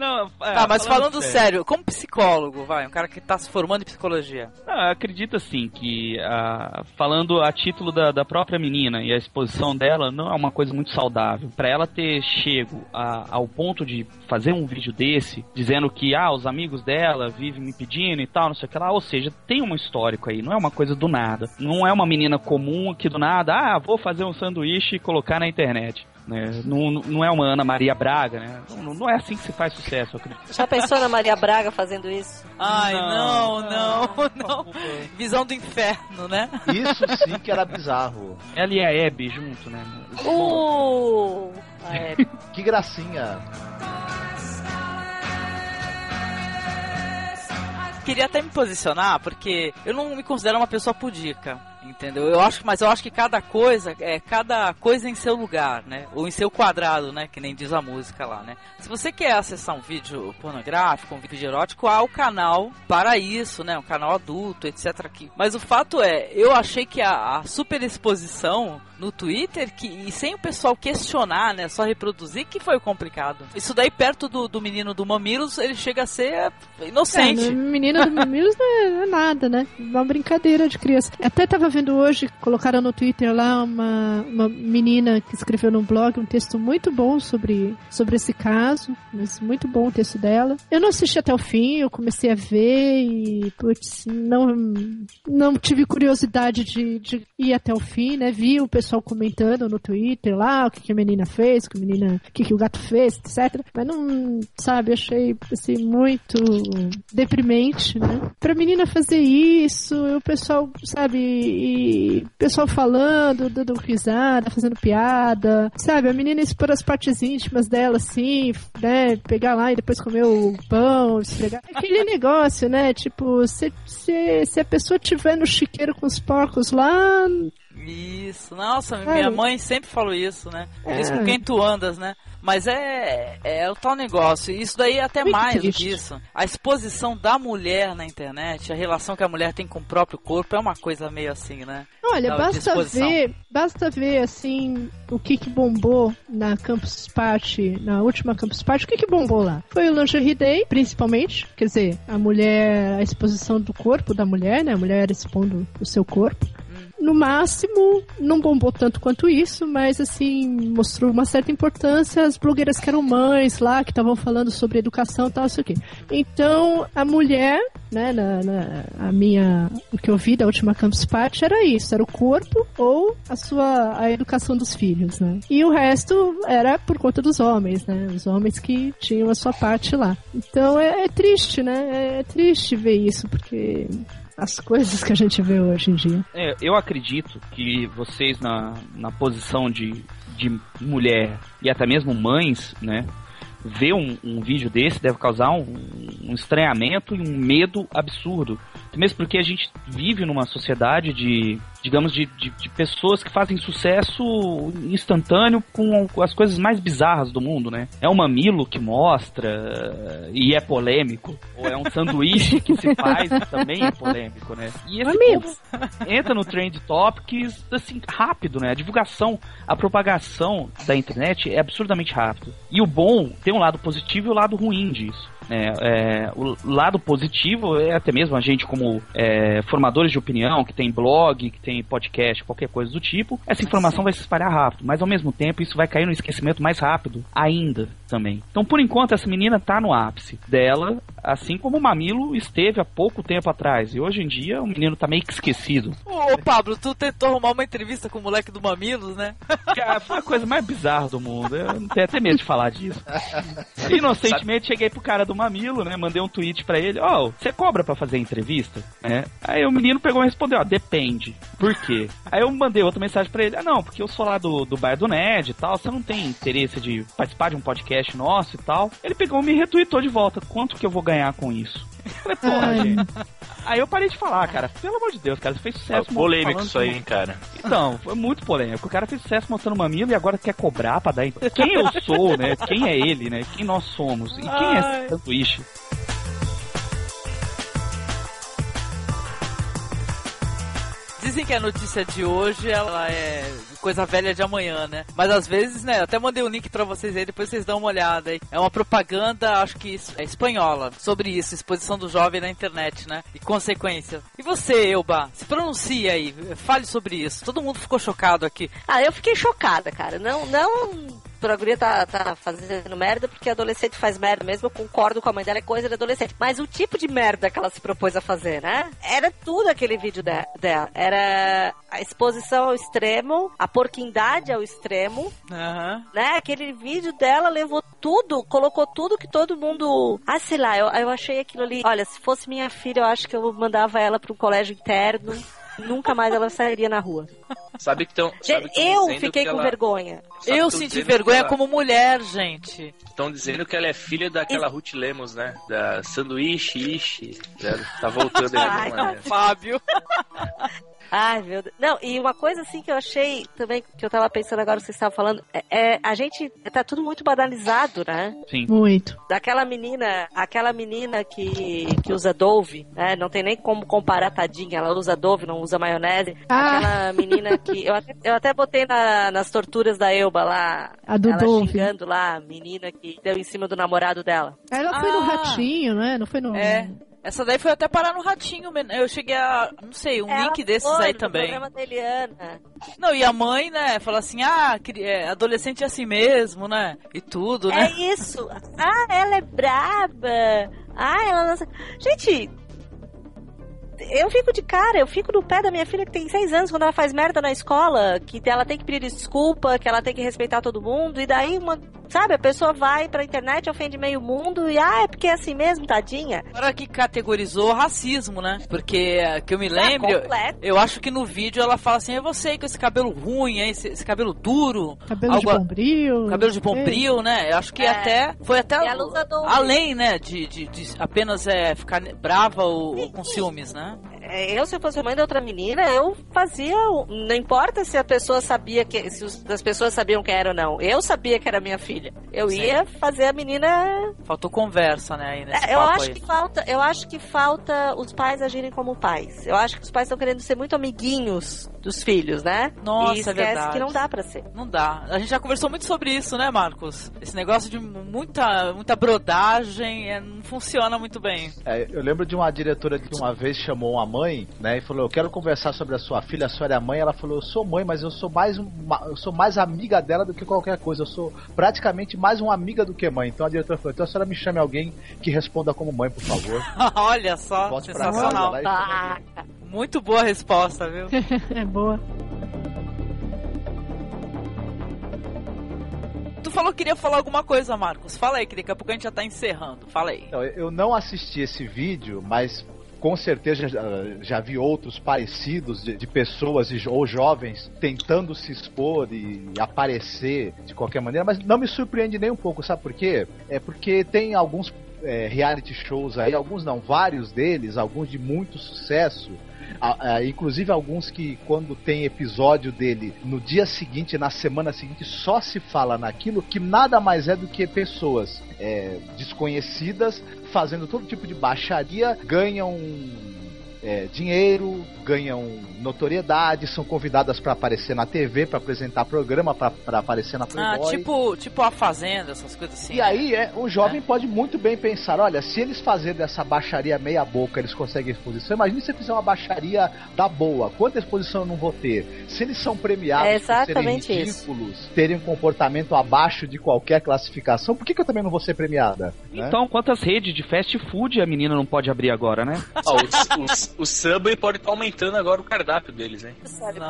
Não, é, tá, mas falando, sério. como psicólogo, vai, um cara que tá se formando em psicologia. Ah, eu acredito assim que ah, falando a título da, da própria menina e a exposição dela não é uma coisa muito saudável. Pra ela ter chego a- ao ponto de fazer um vídeo desse, dizendo que ah, os amigos dela vivem me pedindo e tal, não sei o que lá, ou seja, tem um histórico aí, não é uma coisa do nada. Não é uma menina comum que do nada, ah, vou fazer um sanduíche e colocar na internet. Né? Não, não é uma Ana Maria Braga, né? Não, não é assim que se faz sucesso, eu acredito. Já pensou na Maria Braga fazendo isso? Ai, não, não, não. Visão do inferno, né? Isso sim que era bizarro. Ela e a Hebe junto, né? Uh! É, Que gracinha. Queria até me posicionar, porque eu não me considero uma pessoa pudica. Entendeu? Eu acho, mas eu acho que cada coisa é cada coisa em seu lugar, né? Ou em seu quadrado, né? Que nem diz a música lá, né? Se você quer acessar um vídeo pornográfico, um vídeo erótico, há o canal para isso, né? Um canal adulto, etc. Aqui. Mas o fato é, eu achei que a, a super exposição no Twitter, que, e sem o pessoal questionar, né? Só reproduzir, que foi complicado. Isso daí perto do, do menino do Mamilos, ele chega a ser inocente. É, menina do Mamilos não é, não é nada, né? Uma brincadeira de criança. Até tava vendo hoje, colocaram no Twitter lá uma, uma menina que escreveu no blog um texto muito bom sobre, sobre esse caso, mas muito bom o texto dela. Eu não assisti até o fim, eu comecei a ver e, putz, não, não tive curiosidade de, de ir até o fim, né? Vi o pessoal comentando no Twitter lá o que, que a menina fez, o que, a menina, o que, que o gato fez, etc. Mas não, sabe, achei assim, muito deprimente, né? Pra menina fazer isso, o pessoal, sabe, e pessoal falando, dando risada, fazendo piada, sabe? A menina expor as partes íntimas dela, assim, né? Pegar lá e depois comer o pão, esfregar. Aquele negócio, né? Tipo, se, se, se a pessoa tiver no chiqueiro com os porcos lá, Isso, nossa, minha mãe sempre falou isso, né? Diz É. com quem tu andas, né? Mas é, é o tal negócio. Isso daí é até Muito mais do triste. que isso. A exposição da mulher na internet, a relação que a mulher tem com o próprio corpo é uma coisa meio assim, né? Olha, Da basta ver, basta ver assim o que que bombou na Campus Party, na última Campus Party, o que que bombou lá? Foi o Lingerie Day, principalmente, quer dizer, a mulher, a exposição do corpo da mulher, né? A mulher expondo o seu corpo. No máximo, não bombou tanto quanto isso, mas assim, mostrou uma certa importância as blogueiras que eram mães lá, que estavam falando sobre educação e tal, não sei o quê. Então, a mulher, né, na, na- a minha, o que eu vi da última Campus Party era isso, era o corpo ou a sua, a educação dos filhos, né. E o resto era por conta dos homens, né, os homens que tinham a sua parte lá. Então, é, é triste, né, é, é triste ver isso, porque as coisas que a gente vê hoje em dia. É, eu acredito que vocês na, na posição de, de mulher e até mesmo mães, né? Ver um, um vídeo desse deve causar um, um estranhamento e um medo absurdo. Mesmo porque a gente vive numa sociedade de, digamos, de, de, de pessoas que fazem sucesso instantâneo com, as coisas mais bizarras do mundo, né? É um mamilo que mostra e é polêmico. Ou é um sanduíche que se faz e também é polêmico, né? E esse povo entra no Trend Topics assim, rápido, né? A divulgação, a propagação da internet é absurdamente rápido. E o bom tem um lado positivo e o lado ruim disso. Né? É, o lado positivo é até mesmo a gente como é, formadores de opinião, que tem blog, que tem podcast, qualquer coisa do tipo, essa informação vai se espalhar rápido, mas ao mesmo tempo isso vai cair no esquecimento mais rápido ainda também. Então, por enquanto, essa menina tá no ápice dela, assim como o Mamilo esteve há pouco tempo atrás. E hoje em dia o menino tá meio que esquecido. Ô, Pablo, tu tentou arrumar uma entrevista com o moleque do Mamilos, né? Cara, foi a coisa mais bizarra do mundo. Eu não tenho até medo de falar disso. Inocentemente cheguei pro cara do Mamilo, né? Mandei um tweet pra ele, ó, você cobra pra fazer entrevista? Né? Aí o menino pegou e respondeu, ó, depende. Por quê? Aí eu mandei outra mensagem pra ele, ah não, porque eu sou lá do, do Bar do Ned e tal, você não tem interesse de participar de um podcast nosso e tal. Ele pegou e me retweetou de volta, quanto que eu vou ganhar com isso? Eu falei, porra, gente. Aí eu parei de falar, cara. Pelo amor de Deus, cara, você fez sucesso. Ah, polêmico isso aí, hein, cara. então, foi muito polêmico. O cara fez sucesso mostrando mamilo e agora quer cobrar pra dar. Quem eu sou, né? Quem é ele, né? Quem nós somos? E quem é Ai. esse sanduíche? Dizem que a notícia de hoje ela é coisa velha de amanhã, né? Mas às vezes, né? Até mandei o link pra vocês aí, depois vocês dão uma olhada aí. É uma propaganda, acho que é espanhola, sobre isso, exposição do jovem na internet, né? E consequências. E você, Elba, se pronuncia aí, fale sobre isso. Todo mundo ficou chocado aqui. Ah, eu fiquei chocada, cara. Não, não pra guria tá, tá fazendo merda porque adolescente faz merda mesmo. Eu concordo com a mãe dela, é coisa de adolescente. Mas o tipo de merda que ela se propôs a fazer, né? Era tudo aquele vídeo de- dela. Era a exposição ao extremo, a porquindade ao extremo, Aham. né? Aquele vídeo dela levou tudo, colocou tudo que todo mundo. Ah, sei lá, eu, eu achei aquilo ali. Olha, se fosse minha filha, eu acho que eu mandava ela para um colégio interno. Nunca mais ela sairia na rua. Sabe que estão. Eu fiquei com vergonha. Sabe Eu senti vergonha ela- como mulher, gente. Estão dizendo que ela é filha daquela Ruth Lemos, né? Da sanduíche, ishi. Tá voltando aí. Ai, alguma maneira. Fábio. Ai, meu Deus. Não, e uma coisa assim que eu achei também, que eu tava pensando agora que você estava falando, é, é, a gente tá tudo muito banalizado, né? Sim. Muito. Daquela menina, aquela menina que, que usa Dove, né? Não tem nem como comparar tadinha, ela usa Dove, não usa maionese. Ah. Aquela menina que. Eu até, eu até botei na- nas torturas da Elba lá. A do ela Dove. xingando lá, a menina que deu em cima do namorado dela. Ela foi no Ah. ratinho, né? Não foi no. É. Essa daí foi até parar no ratinho, eu cheguei a, não sei, um Ela link desses aí também. Não, e a mãe, né, falou assim, ah, é, adolescente é assim mesmo, né, e tudo, né. É isso. Ah, ela é braba. Ah, ela não... Gente, eu fico de cara, eu fico no pé da minha filha que tem seis anos quando ela faz merda na escola, que ela tem que pedir desculpa, que ela tem que respeitar todo mundo, e daí uma Sabe, a pessoa vai pra internet, ofende meio mundo e, ah, é porque é assim mesmo, tadinha. Agora que categorizou racismo, né? Porque, eh, que eu me lembro, eu, completo. eu acho que no vídeo ela fala assim, é você com esse cabelo ruim, esse, esse cabelo duro. Cabelo algo- de bombril. Cabelo de bombril, né? Eu acho que É. até foi até E ela usa dom. além, né, de, de, de apenas é, ficar brava ou, ou com ciúmes, né? É, Eu, se eu fosse mãe de outra menina, eu fazia. Não importa se a pessoa sabia que. Se os- as pessoas sabiam quem era ou não. Eu sabia que era minha filha. Eu Sim. ia fazer a menina. Faltou conversa, né, aí nesse É, eu papo acho aí. que falta. Eu acho que falta os pais agirem como pais. Eu acho que os pais estão querendo ser muito amiguinhos dos filhos, né? Nossa, e é esquece verdade. que não dá pra ser. Não dá. A gente já conversou muito sobre isso, né, Marcos? Esse negócio de muita, muita brodagem é, não funciona muito bem. É, eu lembro de uma diretora que uma vez chamou uma mãe, né, e falou: "Eu quero conversar sobre a sua filha, a senhora é mãe". Ela falou: "Eu sou mãe, mas eu sou mais uma, eu sou mais amiga dela do que qualquer coisa. Eu sou praticamente mais uma amiga do que mãe". Então a diretora falou: "Então a senhora me chame alguém que responda como mãe, por favor". Olha só, Volte sensacional. casa Muito boa resposta, viu? é boa. Tu falou que queria falar alguma coisa, Marcos. Fala aí, que daqui a pouco a gente já tá encerrando. Fala aí. Eu não assisti esse vídeo, mas com certeza já, já vi outros parecidos de, de pessoas e ou jovens tentando se expor e aparecer de qualquer maneira, mas não me surpreende nem um pouco, sabe por quê? É porque tem alguns é, reality shows aí, alguns não, vários deles, alguns de muito sucesso. A- a- inclusive alguns que quando tem episódio dele no dia seguinte, na semana seguinte, só se fala naquilo que nada mais é do que pessoas é, desconhecidas fazendo todo tipo de baixaria, ganham é, dinheiro, ganham notoriedade, são convidadas para aparecer na TV, para apresentar programa, para aparecer na Ah, Playboy. tipo, tipo a Fazenda, essas coisas assim. E aí, é, o jovem pode muito bem pensar: olha, se eles fazerem dessa baixaria meia boca, eles conseguem exposição. Imagina se fizer uma baixaria da boa. Quanta exposição eu não vou ter? Se eles são premiados É por serem exatamente isso. ridículos, terem um comportamento abaixo de qualquer classificação, por que, que eu também não vou ser premiada? né? Então, quantas redes de fast food a menina não pode abrir agora, né? Ó, o, o, o Subway pode estar aumentando agora o cardápio deles, hein?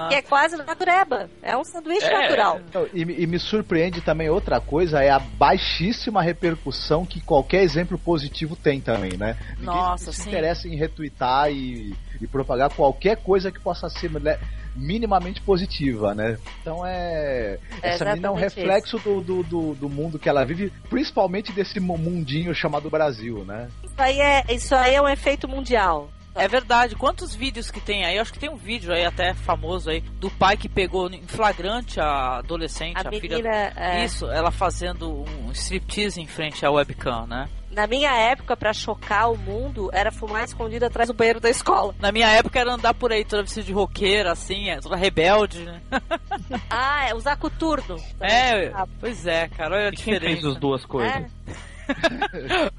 Que é quase natureba. É um sanduíche É. natural. E, me- e me surpreende também outra coisa, é a baixíssima repercussão que qualquer exemplo positivo tem também, né? Ninguém Nossa, se sim. interessa em retweetar e, e propagar qualquer coisa que possa ser né, minimamente positiva, né? Então é. É Essa menina é um reflexo do, do, do, do mundo que ela vive, principalmente desse mu- mundinho chamado Brasil, né? Isso aí é, isso aí é um efeito mundial. É verdade. Quantos vídeos que tem aí? Eu acho que tem um vídeo aí até famoso aí do pai que pegou em flagrante a adolescente, A a, filha. menina, é. Isso, ela fazendo um striptease em frente à webcam, né? Na minha época, pra chocar o mundo, era fumar escondido atrás do banheiro da escola. Na minha época era andar por aí toda vestida de roqueira, assim, é, toda rebelde, né? Ah, é usar coturno. É, pois é, cara, olha a E quem diferença. fez as duas coisas? É.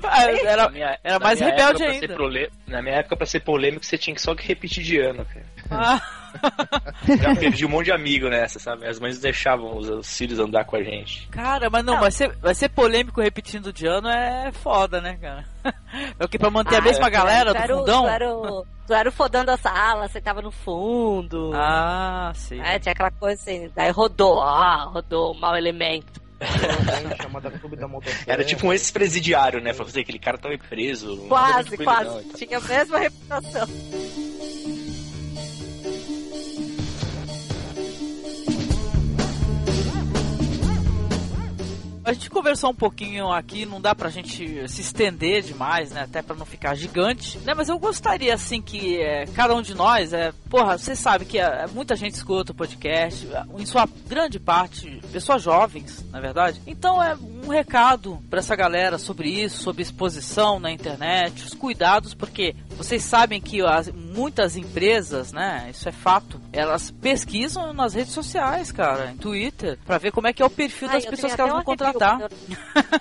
Ah, era, minha- era mais rebelde ainda. prole- Na minha época, pra ser polêmico, você tinha que só que repetir de ano, cara. Ah, Já perdi um monte de amigo nessa, sabe? As mães deixavam os, os filhos andar com a gente. cara, mas não, Vai, ser, vai ser polêmico repetindo de ano é foda, né, cara? É o que pra manter a Ah, mesma tu galera era do fundão? Tu era, o, tu era o fodão da sala, você tava no fundo. Ah, sim. É, tinha aquela coisa assim, daí rodou, ah, rodou, mau elemento. Chamada Clube da Motosserra. Era tipo um ex-presidiário, né? Falou assim, aquele cara tava preso. Quase, quase. Tinha a mesma reputação. A gente conversou um pouquinho aqui, não dá pra gente se estender demais, né? Até pra não ficar gigante, né? Mas eu gostaria, assim, que é, cada um de nós, é, porra, você sabe que é, muita gente escuta o podcast, em sua grande parte, pessoas jovens, na verdade. Então é um recado pra essa galera sobre isso, sobre exposição na internet, os cuidados, porque vocês sabem que as, muitas empresas, né? Isso é fato, elas pesquisam nas redes sociais, cara, em Twitter, pra ver como é que é o perfil Ai, das pessoas que elas vão contratar. Eu,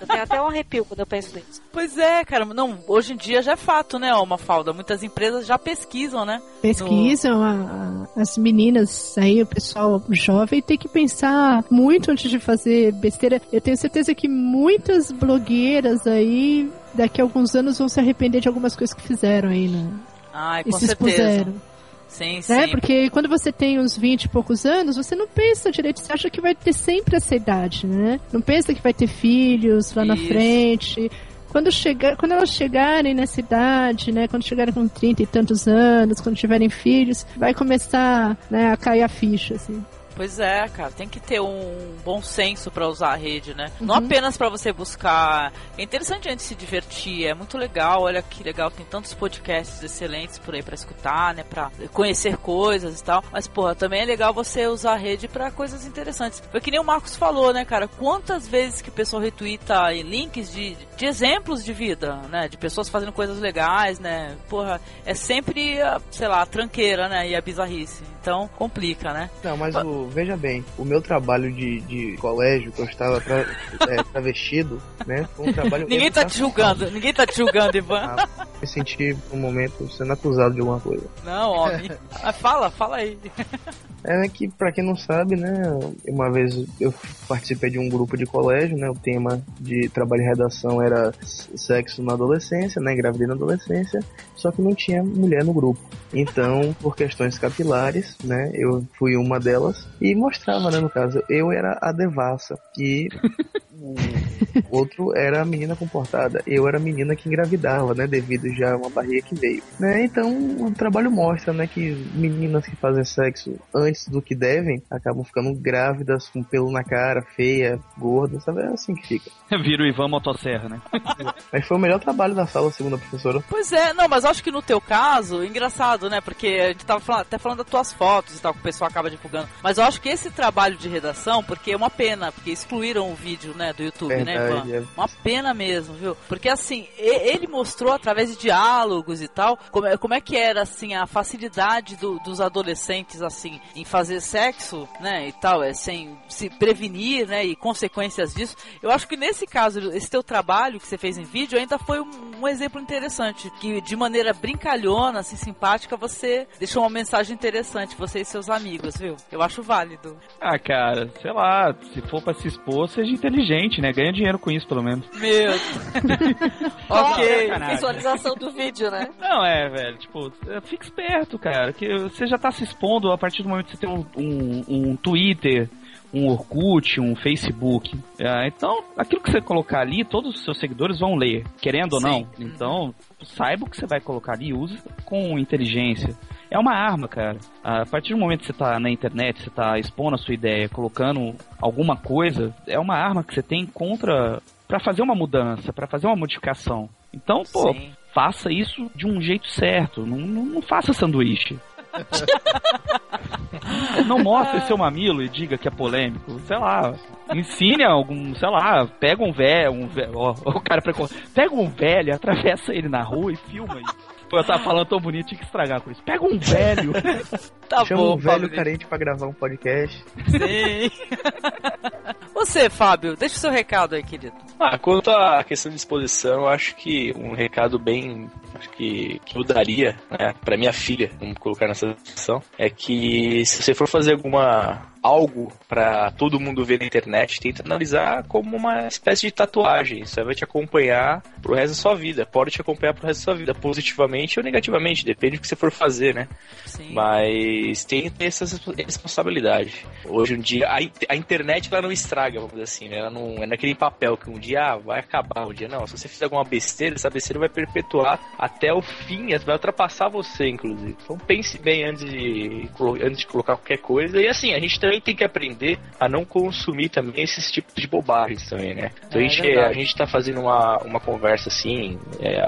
eu tenho até um arrepio quando eu penso nisso. Pois é, cara, não, hoje em dia já é fato, né, uma falda. Muitas empresas já pesquisam, né? Pesquisam a- a- as meninas aí, o pessoal jovem tem que pensar muito antes de fazer besteira. Eu tenho certeza que muitas blogueiras aí daqui a alguns anos vão se arrepender de algumas coisas que fizeram aí, né? Ai, E com se certeza. expuseram. Sim, né? sim. Porque quando você tem uns 20 e poucos anos, você não pensa direito, você acha que vai ter sempre essa idade, né? Não pensa que vai ter filhos lá na Isso. frente. Quando, chegar, quando elas chegarem nessa idade, né? Quando chegarem com 30 e tantos anos, quando tiverem filhos, vai começar né, a cair a ficha, assim. Pois é, cara, tem que ter um bom senso pra usar a rede, né? Não Uhum. apenas pra você buscar. É interessante a gente se divertir, é muito legal. Olha que legal, tem tantos podcasts excelentes por aí pra escutar, né? Pra conhecer coisas e tal. Mas, porra, também é legal você usar a rede pra coisas interessantes. Foi que nem o Marcos falou, né, cara? Quantas vezes que o pessoal retuita links de, de exemplos de vida, né? De pessoas fazendo coisas legais, né? Porra, é sempre, a, sei lá, a tranqueira, né? E a bizarrice. Então, complica, né? Não, mas o, veja bem, o meu trabalho de, de colégio, que eu estava tra, é, travestido, né? Foi um trabalho. Ninguém tá te julgando, ninguém tá te julgando, Ivan. Ah, me senti, um momento, sendo acusado de alguma coisa. Não, homem. Mas fala, fala aí. É que, pra quem não sabe, né, uma vez eu participei de um grupo de colégio, né, o tema de trabalho e redação era sexo na adolescência, né, gravidez na adolescência, só que não tinha mulher no grupo. Então, por questões capilares, né, eu fui uma delas. E mostrava, né, no caso, eu era a devassa e o outro era a menina comportada, eu era a menina que engravidava, né, devido já a uma barriga que veio, né, então o trabalho mostra, né, que meninas que fazem sexo antes do que devem acabam ficando grávidas com pelo na cara, feia, gorda, sabe, é assim que fica. Vira o Ivan Motosserra, né? Mas foi o melhor trabalho da sala, segundo a professora. Pois é, não, mas acho que no teu caso, engraçado, né? Porque a gente tava falando, até falando das tuas fotos e tal, que o pessoal acaba divulgando. Mas eu acho que esse trabalho de redação, porque é uma pena, porque excluíram o vídeo, né, do YouTube, né, Verdade, Ivan? é. Uma pena mesmo, viu? Porque assim, ele mostrou através de diálogos e tal, como é, como é que era, assim, a facilidade do- dos adolescentes, assim, em fazer sexo, né, e tal, é, sem se prevenir, né, e consequências disso. Eu acho que nesse caso, esse teu trabalho que você fez em vídeo ainda foi um, um exemplo interessante, que de maneira brincalhona, assim, simpática, você deixou uma mensagem interessante, você e seus amigos, viu? Eu acho válido. Ah, cara, sei lá, se for pra se expor, seja inteligente, né? Ganha dinheiro com isso, pelo menos. Meu. ok. Visualização do vídeo, né? Não, é, velho, tipo, é, fica esperto, cara, que você já tá se expondo a partir do momento que você tem um, um, um Twitter, um Orkut, um Facebook. É, então, aquilo que você colocar ali, todos os seus seguidores vão ler, querendo ou não. Então, saiba o que você vai colocar ali e use com inteligência. É uma arma, cara. A partir do momento que você tá na internet, você tá expondo a sua ideia, colocando alguma coisa, é uma arma que você tem contra para fazer uma mudança, para fazer uma modificação. Então, pô, Sim. faça isso de um jeito certo. Não, não, não faça sanduíche. não mostre seu mamilo e diga que é polêmico. Sei lá. Ensine algum, sei lá, pega um velho, um velho, ó, o cara precon... pega um velho, atravessa ele na rua e filma isso. Pô, eu tava falando tão bonito, tinha que estragar com isso. Pega um velho. Tá Chama bom, um velho Fábio. carente pra gravar um podcast. Sim. Você, Fábio, deixa o seu recado aí, querido. Ah, quanto à questão de exposição, eu acho que um recado bem acho que, que eu daria, né, pra minha filha, vamos colocar nessa situação, é que se você for fazer alguma algo pra todo mundo ver na internet, tenta analisar como uma espécie de tatuagem. Isso aí vai te acompanhar pro resto da sua vida. Pode te acompanhar pro resto da sua vida, positivamente ou negativamente, depende do que você for fazer, né? Sim. Mas tem essa responsabilidade. Hoje em dia, a, a internet ela não estraga, vamos dizer assim, né? Ela não é naquele papel que um dia ah, vai acabar, um dia não. Se você fizer alguma besteira, essa besteira vai perpetuar até o fim, vai ultrapassar você, inclusive. Então pense bem antes de, antes de colocar qualquer coisa. E assim, a gente também tem que aprender a não consumir também esses tipos de bobagens também, né? Então É a, gente, verdade. a gente tá fazendo uma, uma conversa assim, é,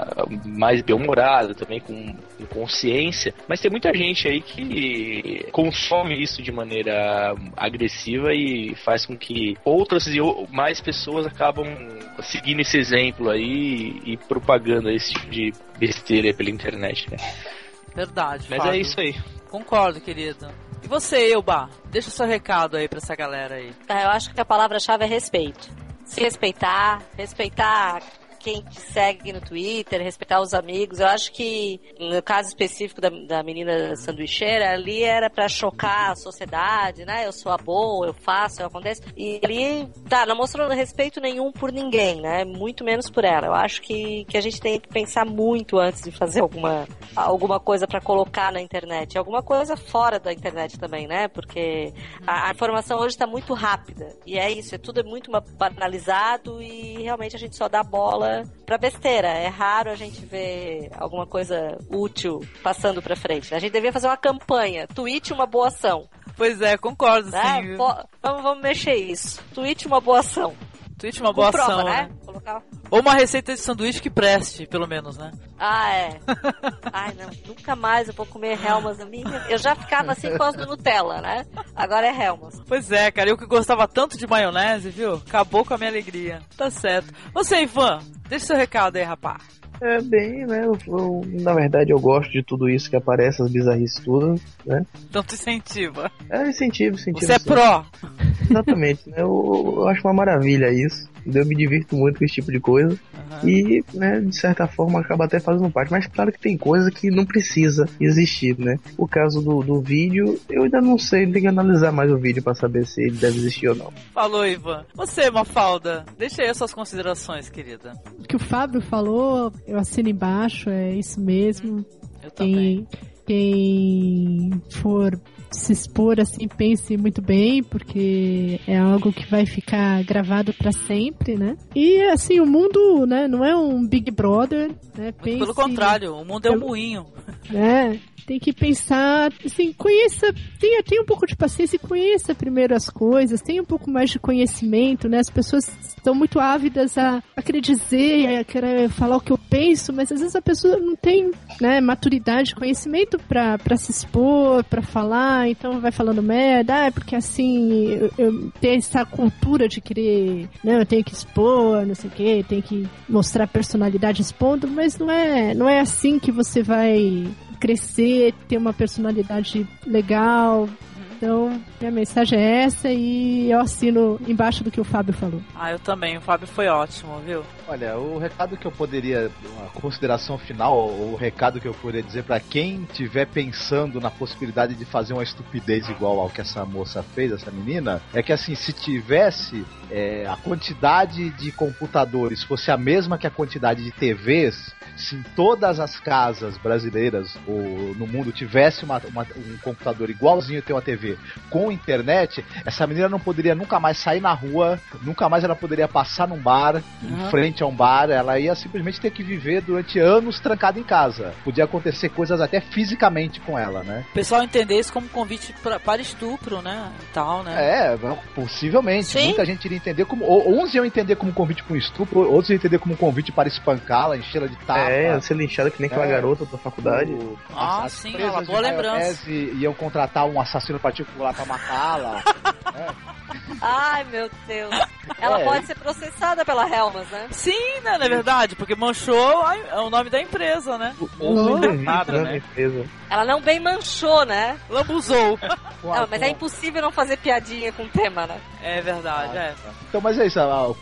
mais bem-humorada também, com, com consciência, mas tem muita gente aí que consome isso de maneira agressiva e faz com que outras e mais pessoas acabam seguindo esse exemplo aí e propagando esse tipo de besteira pela internet, né? Verdade, Mas Fábio. é isso aí. Concordo, querido. E você, Elba? Deixa seu recado aí pra essa galera aí. Ah, Eu acho que a palavra-chave é respeito. Se respeitar, respeitar quem te segue no Twitter, respeitar os amigos. Eu acho que, no caso específico da, da menina sanduicheira, ali era para chocar a sociedade, né? Eu sou a boa, eu faço, eu acontece. E ali, tá, não mostrou respeito nenhum por ninguém, né? Muito menos por ela. Eu acho que, que a gente tem que pensar muito antes de fazer alguma, alguma coisa para colocar na internet. Alguma coisa fora da internet também, né? Porque a, a informação hoje está muito rápida. E é isso, é tudo é muito banalizado e realmente a gente só dá bola pra besteira. É raro a gente ver alguma coisa útil passando pra frente. A gente devia fazer uma campanha. Tweet uma boa ação. Pois é, concordo, né? sim. Vamos, vamos mexer isso. Tweet uma boa ação. Tweet uma boa prova, ação, né? né? Colocar... Ou uma receita de sanduíche que preste, pelo menos, né? Ah, é. Ai, não, nunca mais eu vou comer Helmas na minha. Eu já ficava assim com do Nutella, né? Agora é Helmas. Pois é, cara, eu que gostava tanto de maionese, viu? Acabou com a minha alegria. Tá certo. Você, Ivan, deixa seu recado aí, rapaz. É bem, né? Eu, eu, na verdade, eu gosto de tudo isso que aparece, as bizarrices tudo, né? Então tu incentiva. É, incentivo, incentivo. Você é sim. pró. Exatamente, né? Eu, eu acho uma maravilha isso. Eu me divirto muito com esse tipo de coisa. Uhum. E, né, de certa forma, acaba até fazendo parte. Mas claro que tem coisa que não precisa existir, né? O caso do, do vídeo, eu ainda não sei, tem que analisar mais o vídeo para saber se ele deve existir ou não. Falou, Ivan. Você, Mafalda, deixa aí as suas considerações, querida. O que o Fábio falou, eu assino embaixo, é isso mesmo. Eu quem, quem for se expor assim, pense muito bem, porque é algo que vai ficar gravado para sempre, né? E assim, o mundo, né, não é um Big Brother, né? Pense, Pelo contrário, o mundo é um moinho. É, tem que pensar, assim, conheça, tenha, tenha um pouco de paciência e conheça primeiro as coisas, tenha um pouco mais de conhecimento, né? As pessoas estão muito ávidas a, a querer dizer, a querer falar o que eu penso, mas às vezes a pessoa não tem, né, maturidade, conhecimento pra se expor, pra falar, então vai falando merda, ah, porque assim, eu, eu tenho essa cultura de querer, né, eu tenho que expor, não sei o que, tenho que mostrar personalidade expondo, mas não é, não é assim que você vai crescer, ter uma personalidade legal. Então, minha mensagem é essa e eu assino embaixo do que o Fábio falou. Ah, eu também. O Fábio foi ótimo, viu? Olha, o recado que eu poderia, uma consideração final, o recado que eu poderia dizer para quem estiver pensando na possibilidade de fazer uma estupidez igual ao que essa moça fez, essa menina, é que assim, se tivesse é, a quantidade de computadores fosse a mesma que a quantidade de TVs, se em todas as casas brasileiras ou no mundo tivesse uma, uma, um computador igualzinho ter uma TV com internet, essa menina não poderia nunca mais sair na rua, nunca mais ela poderia passar num bar, uhum. em frente a um bar, ela ia simplesmente ter que viver durante anos trancada em casa. Podia acontecer coisas até fisicamente com ela, né? O pessoal entender isso como convite pra, para estupro, né? Tal, né? É, possivelmente. Sim. Muita gente iria entender como. Ou, uns iam entender como convite para um estupro, outros iam entender como convite para espancá-la, enchê-la de. É, ser linchada que nem aquela é. garota da faculdade. O, ah, as, sim, uma boa lembrança. Iam contratar um assassino particular para matá-la. é. Ai, meu Deus. Ela é. pode ser processada pela Helmas, né? Sim, né, na verdade, porque manchou a, o nome da empresa, né? Ou não nada, né? Empresa. Ela não bem manchou, né? Lambuzou. não, mas é impossível não fazer piadinha com o tema, né? É verdade, é. Então, mas é isso,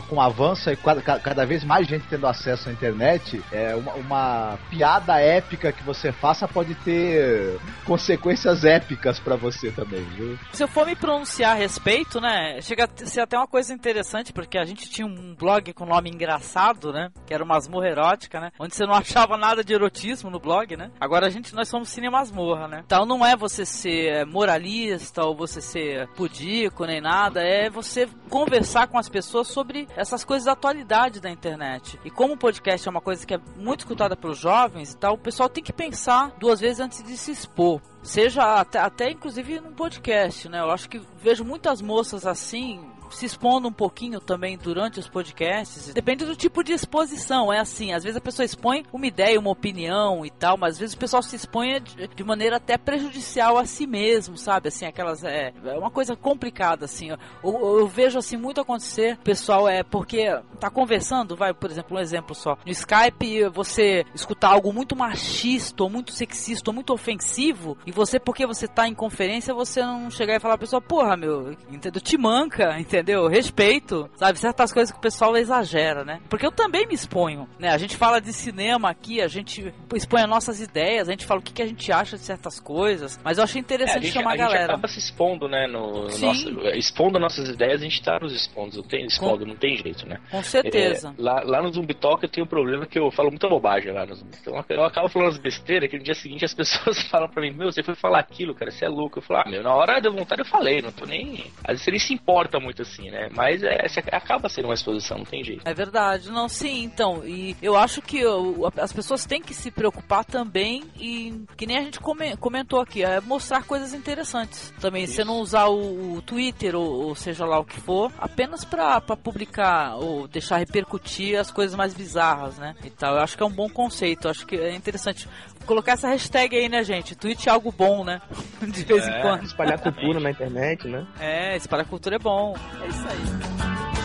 com o avanço e cada, cada vez mais gente tendo acesso à internet, é uma, uma piada épica que você faça pode ter consequências épicas para você também, viu? Se eu for me pronunciar a respeito, né, chega a ser até uma coisa interessante, porque a gente tinha um blog com nome engraçado, né, que era uma masmorra erótica, né, onde você não achava nada de erotismo no blog, né. Agora a gente, nós somos cinema masmorra, né. Então não é você ser moralista ou você ser pudico nem nada, é você conversar com as pessoas sobre essas coisas da atualidade da internet. E como o podcast é uma coisa que é muito escutada pelos jovens e tal, o pessoal tem que pensar duas vezes antes de se expor. Seja até, até inclusive num podcast, né? Eu acho que vejo muitas moças assim, se expondo um pouquinho também durante os podcasts. Depende do tipo de exposição. É assim, às vezes a pessoa expõe uma ideia, uma opinião e tal, mas às vezes o pessoal se expõe de, maneira até prejudicial a si mesmo, sabe? Assim, aquelas. É, é uma coisa complicada, assim. Eu, eu, eu, vejo assim muito acontecer. Pessoal é porque tá conversando, vai, por exemplo, um exemplo só. No Skype, você escutar algo muito machista, ou muito sexista, ou muito ofensivo, e você, porque você tá em conferência, você não chegar e falar pra pessoa, porra, meu, entendeu? Te manca, entendeu? Entendeu? Eu respeito, sabe, certas coisas que o pessoal exagera, né? Porque eu também me exponho, né? A gente fala de cinema aqui, a gente expõe as nossas ideias, a gente fala o que, que a gente acha de certas coisas, mas eu achei interessante é, a gente, chamar a, a galera. gente acaba se expondo, né? No, nosso, expondo nossas ideias, a gente tá nos expondo, não tem, expondo, não tem jeito, né? Com certeza. É, lá, lá no Zumbi Talk eu tenho um problema que eu falo muita bobagem lá no Zumbi. Então eu acabo falando as besteiras que no dia seguinte as pessoas falam pra mim, meu, você foi falar aquilo, cara, você é louco. Eu falo, ah, meu, na hora da vontade eu falei, não tô nem. Às vezes você nem se importa muito assim, né? Mas é, acaba sendo uma exposição, não tem jeito. É verdade, não, sim, então, e eu acho que eu, as pessoas têm que se preocupar também e, que nem a gente come, comentou aqui, é mostrar coisas interessantes. Também, você não usar o, o Twitter ou, ou, seja lá o que for, apenas pra, pra publicar ou deixar repercutir as coisas mais bizarras, né, e tal, eu acho que é um bom conceito, acho que é interessante colocar essa hashtag aí, né, gente, tweet é algo bom, né, de vez é, em quando. Espalhar cultura na internet, né. É, espalhar cultura é bom, é isso aí.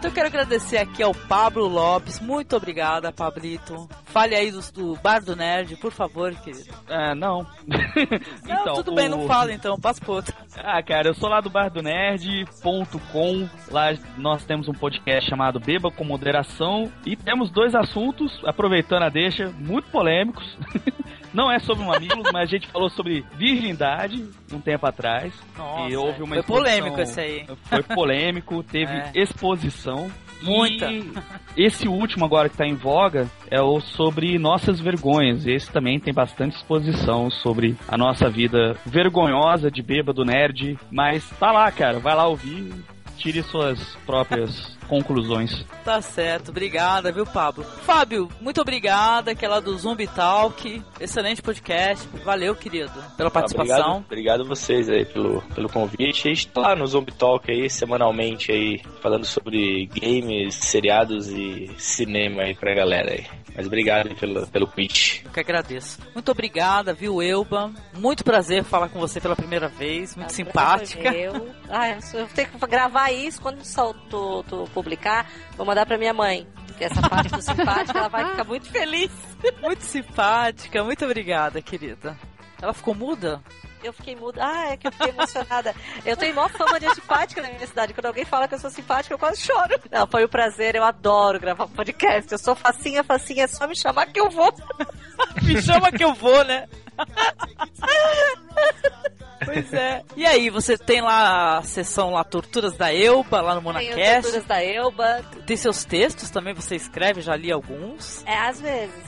Então eu quero agradecer aqui ao Pablo Lopes. Muito obrigada, Pablito. Fale aí do, do Bar do Nerd, por favor, querido. Ah, não. não, então, tudo o... bem, não fala então, passa pro outro. Ah, cara, eu sou lá do bardonerd.com. Lá nós temos um podcast chamado Beba com Moderação. E temos dois assuntos, aproveitando a deixa, muito polêmicos. Não é sobre mamilos, mas a gente falou sobre virgindade um tempo atrás. Nossa, e houve uma foi polêmico esse aí. Foi polêmico, teve é. exposição. Muita. E esse último agora que está em voga é o sobre nossas vergonhas. Esse também tem bastante exposição sobre a nossa vida vergonhosa de bêbado nerd. Mas tá lá, cara. Vai lá ouvir. Tire suas próprias conclusões. Tá certo, obrigada, viu, Pablo? Fábio, muito obrigada, aquela do Zumbi Talk. Excelente podcast. Valeu, querido, pela participação. Obrigado, obrigado vocês aí pelo, pelo convite. A gente tá lá no Zumbi Talk aí, semanalmente aí, falando sobre games, seriados e cinema aí pra galera aí. Mas obrigado pelo, pelo convite. Eu que agradeço. Muito obrigada, viu, Elba? Muito prazer falar com você pela primeira vez. Muito ah, simpática. Eu. Ah, eu tenho que gravar isso quando tu, tu publicar. Vou mandar pra minha mãe. Porque essa parte do simpática ela vai ficar muito feliz. Muito simpática. Muito obrigada, querida. Ela ficou muda? Eu fiquei muda. Ah, é que eu fiquei emocionada. Eu tenho maior fama de antipática na minha cidade. Quando alguém fala que eu sou simpática, eu quase choro. Não, foi um prazer. Eu adoro gravar podcast. Eu sou facinha, facinha. É só me chamar que eu vou. me chama que eu vou, né? Pois é. E aí, você tem lá a sessão lá, Torturas da Elba, lá no Monacast. Torturas da Elba. Tem seus textos também, você escreve, já li alguns. É, às vezes.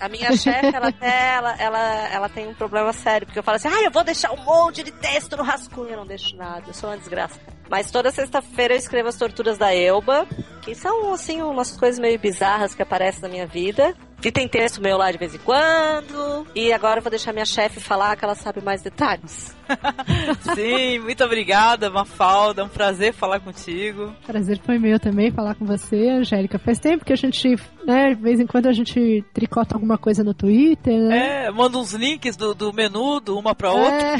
A minha chefe, ela ela, ela, ela tem um problema sério, porque eu falo assim, ah, eu vou deixar um monte de texto no rascunho. Eu não deixo nada, eu sou uma desgraça. Mas toda sexta-feira eu escrevo as torturas da Elba, que são, assim, umas coisas meio bizarras que aparecem na minha vida. E tem texto meu lá de vez em quando. E agora eu vou deixar minha chefe falar que ela sabe mais detalhes. Sim, muito obrigada, Mafalda. É um prazer falar contigo. Prazer foi meu também falar com você, Angélica. Faz tempo que a gente, né, de vez em quando a gente tricota alguma coisa no Twitter, né? É, manda uns links do, do menu, do uma pra outra. É.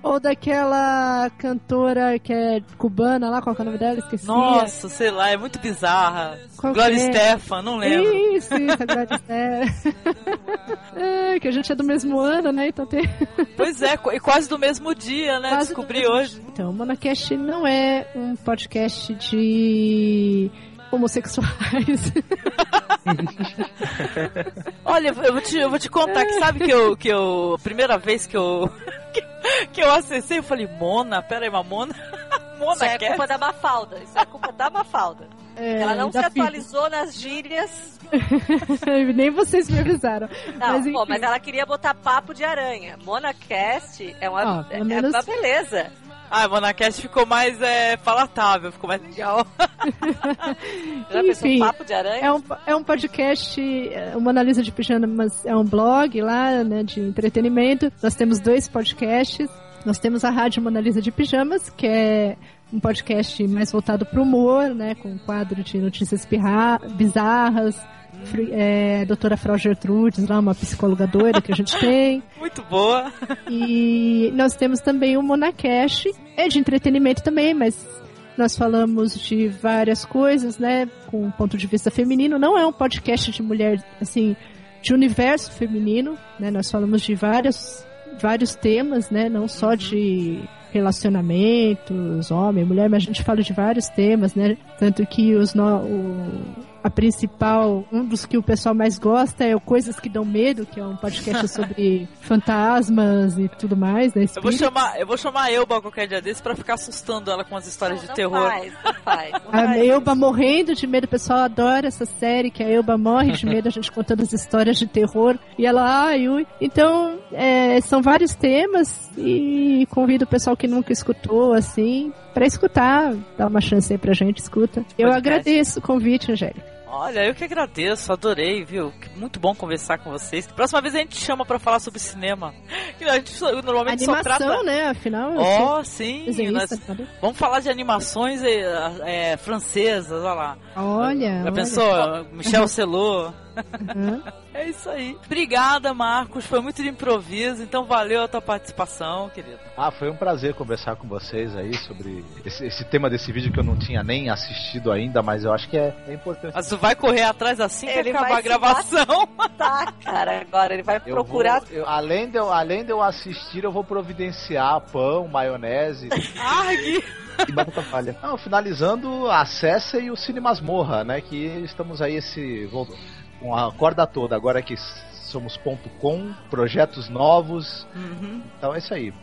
Ou daquela cantora que é cubana lá, qual é o nome dela? Esqueci. Nossa, sei lá, é muito bizarra. Qual Glória é? Stefan, não lembro. Isso, isso, a Glória Stefan. é, que a gente é do mesmo ano, né? Então tem. Pois é, e quase do mesmo dia, né? Quase Descobri hoje. Então, o Monacast não é um podcast de homossexuais. Olha, eu vou te, eu vou te contar que sabe que eu, que eu. Primeira vez que eu. Que, que eu acessei, eu falei, Mona, pera aí, uma Mona. Mona Isso é culpa da Mafalda. Isso é culpa da Mafalda. É, Ela não se atualizou nas gírias. Nem vocês me avisaram. Não, mas, pô, mas ela queria botar papo de aranha. MonaCast é uma, oh, é, menos... uma beleza. Ah, Monacast ficou mais é, palatável, ficou mais legal. Já Enfim, papo de aranha? É um, é um podcast, é uma analisa de pijamas, é um blog lá, né, de entretenimento. Nós temos dois podcasts. Nós temos a Rádio Monalisa de Pijamas, que é um podcast mais voltado para o humor, né, com um quadro de notícias bizarras, é, doutora Frau Gertrudes, lá, uma psicóloga doida que a gente tem. Muito boa. E nós temos também o Monacash, é de entretenimento também, mas nós falamos de várias coisas, né, com um ponto de vista feminino. Não é um podcast de mulher, assim, de universo feminino, né, nós falamos de várias vários temas, né? Não só de relacionamentos, homem, mulher, mas a gente fala de vários temas, né? Tanto que os no, o, a principal, um dos que o pessoal mais gosta é o Coisas que Dão Medo, que é um podcast sobre fantasmas e tudo mais, né? Eu vou chamar, eu vou chamar a Elba qualquer dia desse pra ficar assustando ela com as histórias não, de não terror. Faz, não faz, não A faz. Elba morrendo de medo, o pessoal adora essa série, que a Elba morre de medo, a gente contando as histórias de terror. E ela, ai, ui. Então, é, são vários temas e convido o pessoal que nunca escutou, assim, pra escutar, dá uma chance aí pra gente, escuta. Eu Podcast. agradeço o convite, Angélica. Olha, eu que agradeço, adorei, viu? Muito bom conversar com vocês. Próxima vez a gente chama pra falar sobre cinema. A gente só- normalmente só Animação, trata. né? Afinal, Ó, sou sim. nós-? Vamos falar de animações é, é, francesas, olha lá. Olha, Já olha. pensou? Michel Celot. Uhum. É isso aí. Obrigada, Marcos. Foi muito de improviso, então valeu a tua participação, querido. Ah, foi um prazer conversar com vocês aí sobre esse, esse tema desse vídeo que eu não tinha nem assistido ainda, mas eu acho que é, é importante. Mas tu vai correr atrás assim que Ele acabar a gravação. Tá, cara, agora ele vai Eu procurar. vou- eu- além, de eu, além de eu assistir, eu vou providenciar pão, maionese Argue! E batata palha. Não, finalizando, acessem o Cine Masmorra, né? Que estamos aí esse vol- com a corda toda. Agora que somos ponto .com, projetos novos. Uhum. Então é isso aí.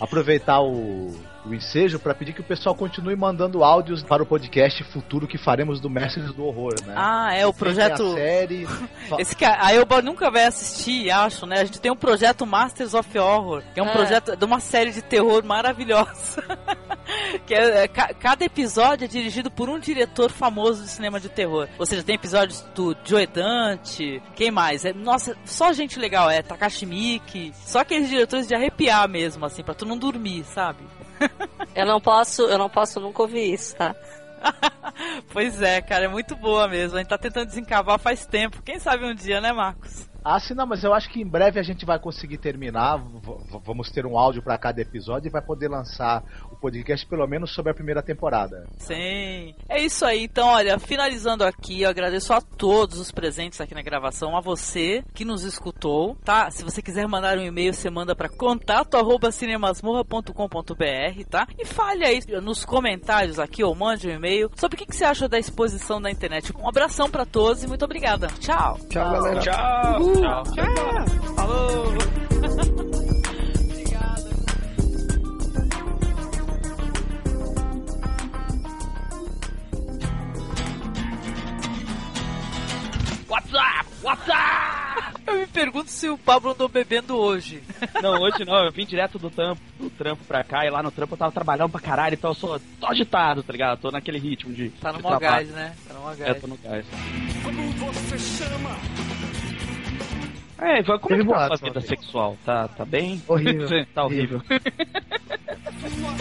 Aproveitar o, o ensejo para pedir que o pessoal continue mandando áudios para o podcast futuro que faremos do Mestres do Horror, né? Ah, é o projeto. A série. Esse que a Elba nunca vai assistir, acho, né? A gente tem um projeto Masters of Horror, que é um É. projeto de uma série de terror maravilhosa. que é, é, ca- cada episódio é dirigido por um diretor famoso de cinema de terror. Ou seja, tem episódios do Joe Dante, quem mais? É, nossa, só gente legal, é Takashi Miike, só aqueles diretores de arrepiar mesmo, assim, pra tu não dormir, sabe? Eu não posso, eu não posso nunca ouvir isso, tá? Pois é, cara, é muito boa mesmo. A gente tá tentando desencavar faz tempo. Quem sabe um dia, né, Marcos? Ah, sim, não, mas eu acho que em breve a gente vai conseguir terminar. V- vamos ter um áudio para cada episódio e vai poder lançar podcast pelo menos sobre a primeira temporada. Sim. É isso aí. Então, olha, finalizando aqui, eu agradeço a todos os presentes aqui na gravação, a você que nos escutou, tá? Se você quiser mandar um e-mail, você manda para contato@cinemasmorra.com.br, tá? E fale aí nos comentários aqui ou mande um e-mail sobre o que, que você acha da exposição da internet. Um abração para todos e muito obrigada. Tchau. Tchau, galera. Tchau. Uhul. Tchau. Falou. WhatsApp! WhatsApp! Eu me pergunto se o Pablo andou bebendo hoje. Não, hoje não, eu vim direto do trampo, do trampo pra cá, e lá no trampo eu tava trabalhando pra caralho, então eu sou tô agitado, tá ligado? Tô naquele ritmo de. Tá no de mó gás, né? Tá no mó É, gás. tô no gás. Como você chama? É, Ivan, como Teve é que tá a sua vida sexual? Tá, tá bem? Horrível. tá horrível. Sua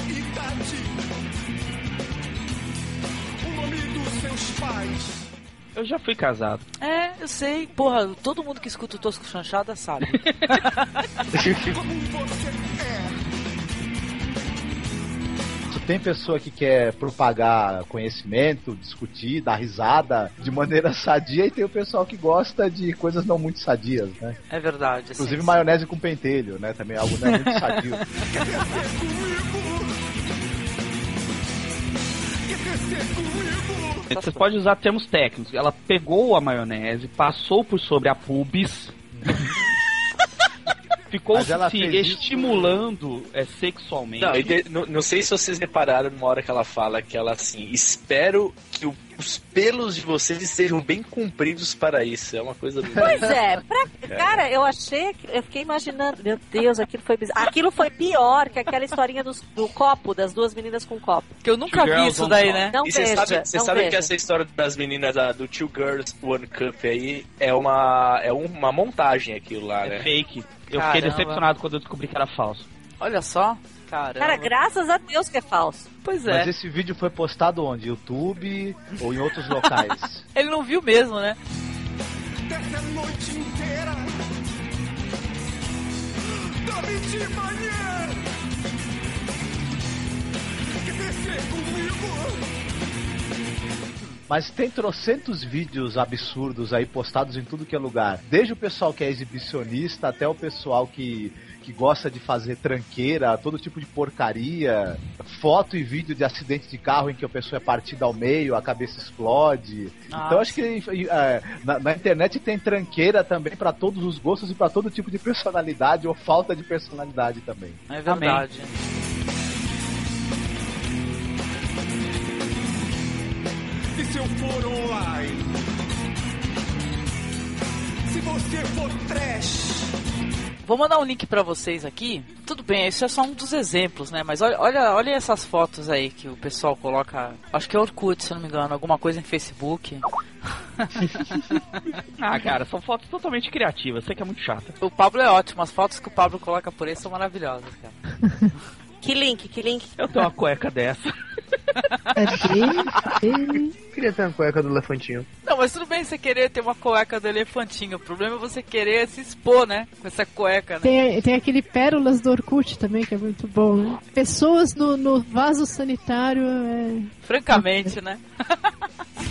idade. O nome dos seus pais. Eu já fui casado. É, eu sei. Porra, todo mundo que escuta o Tosco Chanchada sabe. Como você é. Tem pessoa que quer propagar conhecimento, discutir, dar risada de maneira sadia, e tem o pessoal que gosta de coisas não muito sadias, né? É verdade. assim, Inclusive sim. maionese com pentelho, né? Também é algo não é muito sadio. Quer descer comigo? Quer descer comigo? Você pode usar termos técnicos. Ela pegou a maionese, passou por sobre a pubis. Ficou se estimulando é, sexualmente. Não, e de- não, não sei se vocês repararam numa hora que ela fala que ela assim, espero que o- os pelos de vocês estejam bem compridos para isso. É uma coisa. Pois é, pra- cara, eu achei, que- eu fiquei imaginando, meu Deus, aquilo foi bizarro. Aquilo foi pior que aquela historinha dos- do copo, das duas meninas com copo. Que eu nunca vi isso daí, né? Não e veja, sabem veja. que essa história das meninas ah, do Two Girls One Cup aí é uma, é uma montagem aquilo lá, É né? fake. Eu Caramba. fiquei decepcionado quando eu descobri que era falso. Olha só. Caramba. Cara, graças a Deus que é falso. Pois é. Mas esse vídeo foi postado onde? YouTube ou em outros locais? Ele não viu mesmo, né? Desce a noite inteira. Dorme de manhã. Quer descer comigo? Mas tem trocentos vídeos absurdos aí postados em tudo que é lugar. Desde o pessoal que é exibicionista até o pessoal que, que gosta de fazer tranqueira, todo tipo de porcaria, foto e vídeo de acidente de carro em que a pessoa é partida ao meio, a cabeça explode. Ah, então acho que é, na, na internet tem tranqueira também para todos os gostos e para todo tipo de personalidade ou falta de personalidade também. É verdade. E se eu for online? Se você for trash? Vou mandar um link pra vocês aqui. Tudo bem, isso é só um dos exemplos, né? Mas olha, olha, olha essas fotos aí que o pessoal coloca. Acho que é Orkut, se eu não me engano, alguma coisa em Facebook. ah, cara, são fotos totalmente criativas, sei que é muito chata. O Pablo é ótimo, as fotos que o Pablo coloca por aí são maravilhosas, cara. Que link, que link? Eu tenho uma cueca dessa. Queria ter uma cueca do elefantinho. Não, mas tudo bem você querer ter uma cueca do elefantinho. O problema é você querer se expor, né? Com essa cueca, né? Tem, tem aquele Pérolas do Orkut também, que é muito bom, né? Pessoas no, no vaso sanitário. É... Francamente, né?